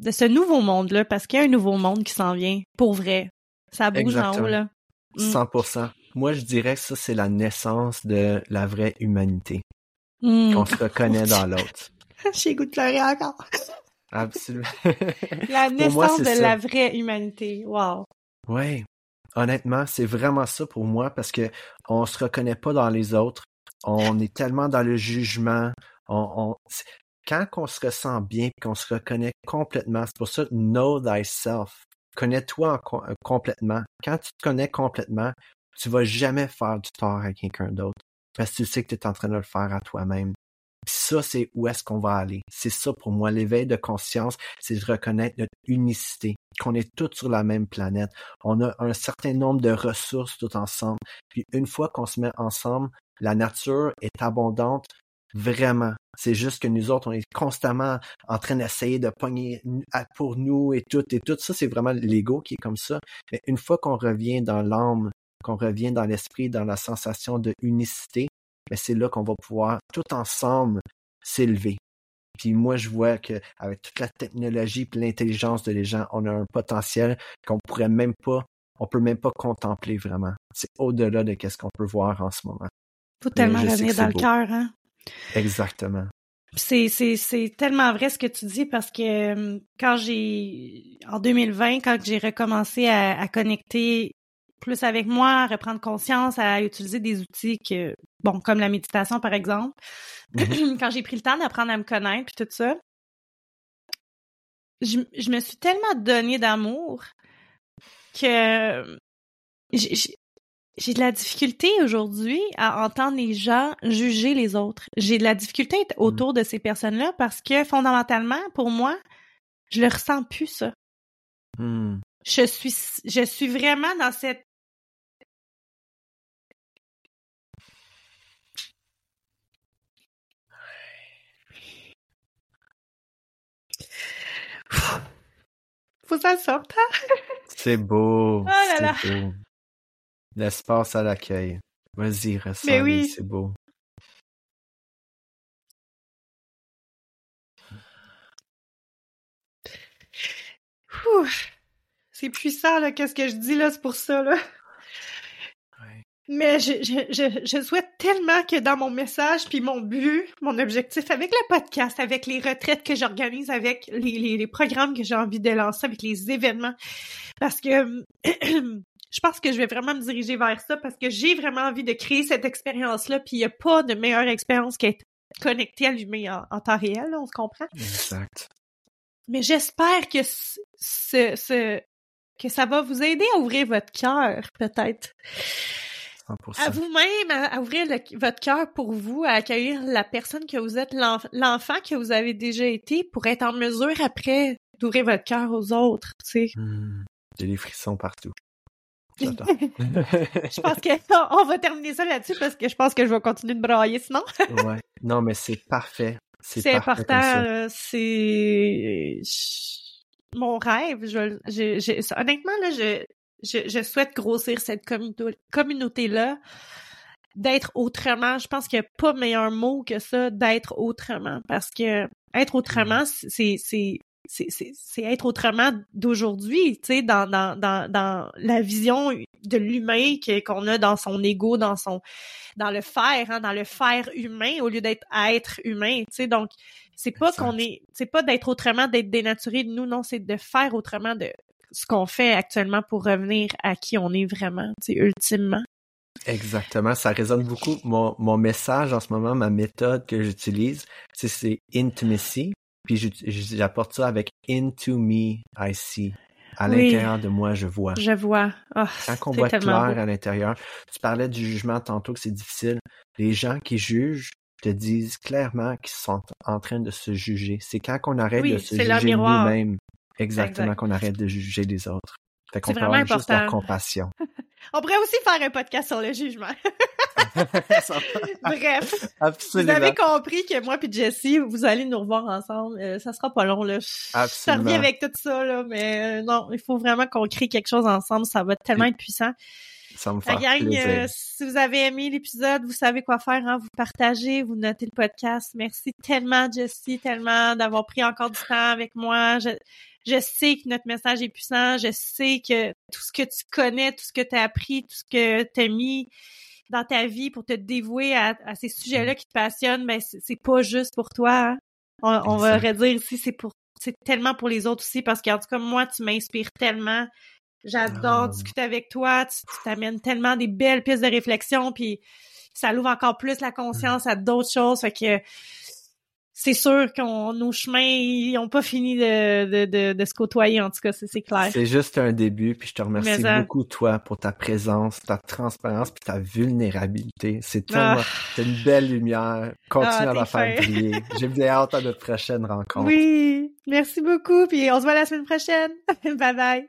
de ce nouveau monde-là? Parce qu'il y a un nouveau monde qui s'en vient, pour vrai. Ça bouge en haut, là. 100%. Hmm. Moi, je dirais que ça, c'est la naissance de la vraie humanité. Hmm. qu'on se reconnaît dans l'autre. J'ai goût de pleurer encore. Absolument. la naissance de la vraie humanité. Wow. Oui. Honnêtement, c'est vraiment ça pour moi parce que on se reconnaît pas dans les autres. On est tellement dans le jugement. Quand on se ressent bien, qu'on se reconnaît complètement, c'est pour ça, know thyself. Connais-toi euh, complètement. Quand tu te connais complètement, tu vas jamais faire du tort à quelqu'un d'autre parce que tu sais que tu es en train de le faire à toi-même. Puis ça, c'est où est-ce qu'on va aller. C'est ça pour moi. L'éveil de conscience, c'est de reconnaître notre unicité, qu'on est tous sur la même planète. On a un certain nombre de ressources tout ensemble. Puis une fois qu'on se met ensemble, la nature est abondante vraiment. C'est juste que nous autres, on est constamment en train d'essayer de pogner pour nous et tout et tout. Ça, c'est vraiment l'ego qui est comme ça. Mais une fois qu'on revient dans l'âme, qu'on revient dans l'esprit, dans la sensation de unicité, c'est là qu'on va pouvoir tout ensemble s'élever. Puis moi, je vois que avec toute la technologie et l'intelligence de les gens, on a un potentiel qu'on pourrait même pas, on peut même pas contempler vraiment. C'est au-delà de ce qu'on peut voir en ce moment. Faut tellement revenir dans le cœur, hein. Exactement. C'est, c'est, c'est tellement vrai ce que tu dis parce que euh, quand j'ai, en 2020, quand j'ai recommencé à, à, connecter plus avec moi, à reprendre conscience, à utiliser des outils que, bon, comme la méditation par exemple, mm-hmm. quand j'ai pris le temps d'apprendre à me connaître puis tout ça, je, je me suis tellement donné d'amour que j'ai, j'ai de la difficulté aujourd'hui à entendre les gens juger les autres. J'ai de la difficulté mmh. autour de ces personnes-là parce que fondamentalement, pour moi, je le ressens plus ça. Mmh. Je suis, je suis vraiment dans cette Faut ça sorte. Hein? C'est beau. Oh là là. Beau. L'espace à l'accueil. Vas-y, ressens oui. c'est beau. C'est puissant, là, qu'est-ce que je dis, là, c'est pour ça, là. Mais je, je, je, souhaite tellement que dans mon message, puis mon but, mon objectif avec le podcast, avec les retraites que j'organise, avec les, les, les, programmes que j'ai envie de lancer, avec les événements, parce que je pense que je vais vraiment me diriger vers ça parce que j'ai vraiment envie de créer cette expérience-là, puis il n'y a pas de meilleure expérience qu'être connecté à l'humain en, temps réel, on se comprend? Exact. Mais j'espère que ce, ce, que ça va vous aider à ouvrir votre cœur, peut-être. À vous-même, à, ouvrir votre cœur pour vous, à accueillir la personne que vous êtes, l'enfant que vous avez déjà été, pour être en mesure après d'ouvrir votre cœur aux autres, tu sais. Mmh. J'ai des frissons partout. je pense qu'on va terminer ça là-dessus parce que je pense que je vais continuer de brailler sinon. ouais. Non, mais c'est parfait. C'est important. C'est mon rêve. Je, je, honnêtement, là, je, je, je souhaite grossir cette communauté-là, d'être autrement. Je pense qu'il n'y a pas meilleur mot que ça, d'être autrement. Parce que être autrement, mmh. c'est c'est être autrement d'aujourd'hui, tu sais, dans, dans, dans, dans la vision de l'humain qu'on a dans son ego, dans son dans le faire, hein, dans le faire humain au lieu d'être être humain, tu sais. Donc, c'est pas qu'on est, c'est pas d'être autrement, d'être dénaturé de nous, non, c'est de faire autrement de ce qu'on fait actuellement pour revenir à qui on est vraiment, tu sais, ultimement. Exactement, ça résonne beaucoup. Mon, mon message en ce moment, ma méthode que j'utilise, c'est intimacy, puis j'apporte ça avec Into me, I see. À l'intérieur de moi, je vois. Je vois. Oh, Quand on voit clair à l'intérieur, tu parlais du jugement tantôt que c'est difficile. Les gens qui jugent te disent clairement qu'ils sont en train de se juger. C'est quand on arrête de se juger nous-mêmes. Exactement, qu'on arrête de juger les autres. Fait qu'on peut avoir important. juste la compassion. on pourrait aussi faire un podcast sur le jugement. Bref. Absolument. Vous avez compris que moi et Jessie, vous allez nous revoir ensemble. Euh, ça sera pas long, là. Absolument. Ça revient avec tout ça, là. Mais euh, non, il faut vraiment qu'on crée quelque chose ensemble. Ça va tellement être puissant. Ça me fait plaisir. Euh, si vous avez aimé l'épisode, vous savez quoi faire, hein? Vous partagez, vous notez le podcast. Merci tellement, Jessie, tellement d'avoir pris encore du temps avec moi. Je, je sais que notre message est puissant. Je sais que tout ce que tu connais, tout ce que tu as appris, tout ce que tu as mis, dans ta vie pour te dévouer à, ces sujets-là qui te passionnent, mais ben, c'est pas juste pour toi. Hein. On, va redire ici, c'est pour c'est tellement pour les autres aussi, parce qu'en tout cas, moi, tu m'inspires tellement. J'adore ah. discuter avec toi. Tu t'amènes tellement des belles pistes de réflexion, puis ça l'ouvre encore plus la conscience à d'autres choses. Fait que c'est sûr qu'on nos chemins n'ont pas fini de, de, de, de, se côtoyer, en tout cas, c'est clair. C'est juste un début, puis je te remercie beaucoup, toi, pour ta présence, ta transparence, puis ta vulnérabilité. C'est tellement, ah. une belle lumière. Continue ah, à la faire briller. J'ai bien hâte à notre prochaine rencontre. Oui, merci beaucoup, puis on se voit la semaine prochaine. bye bye.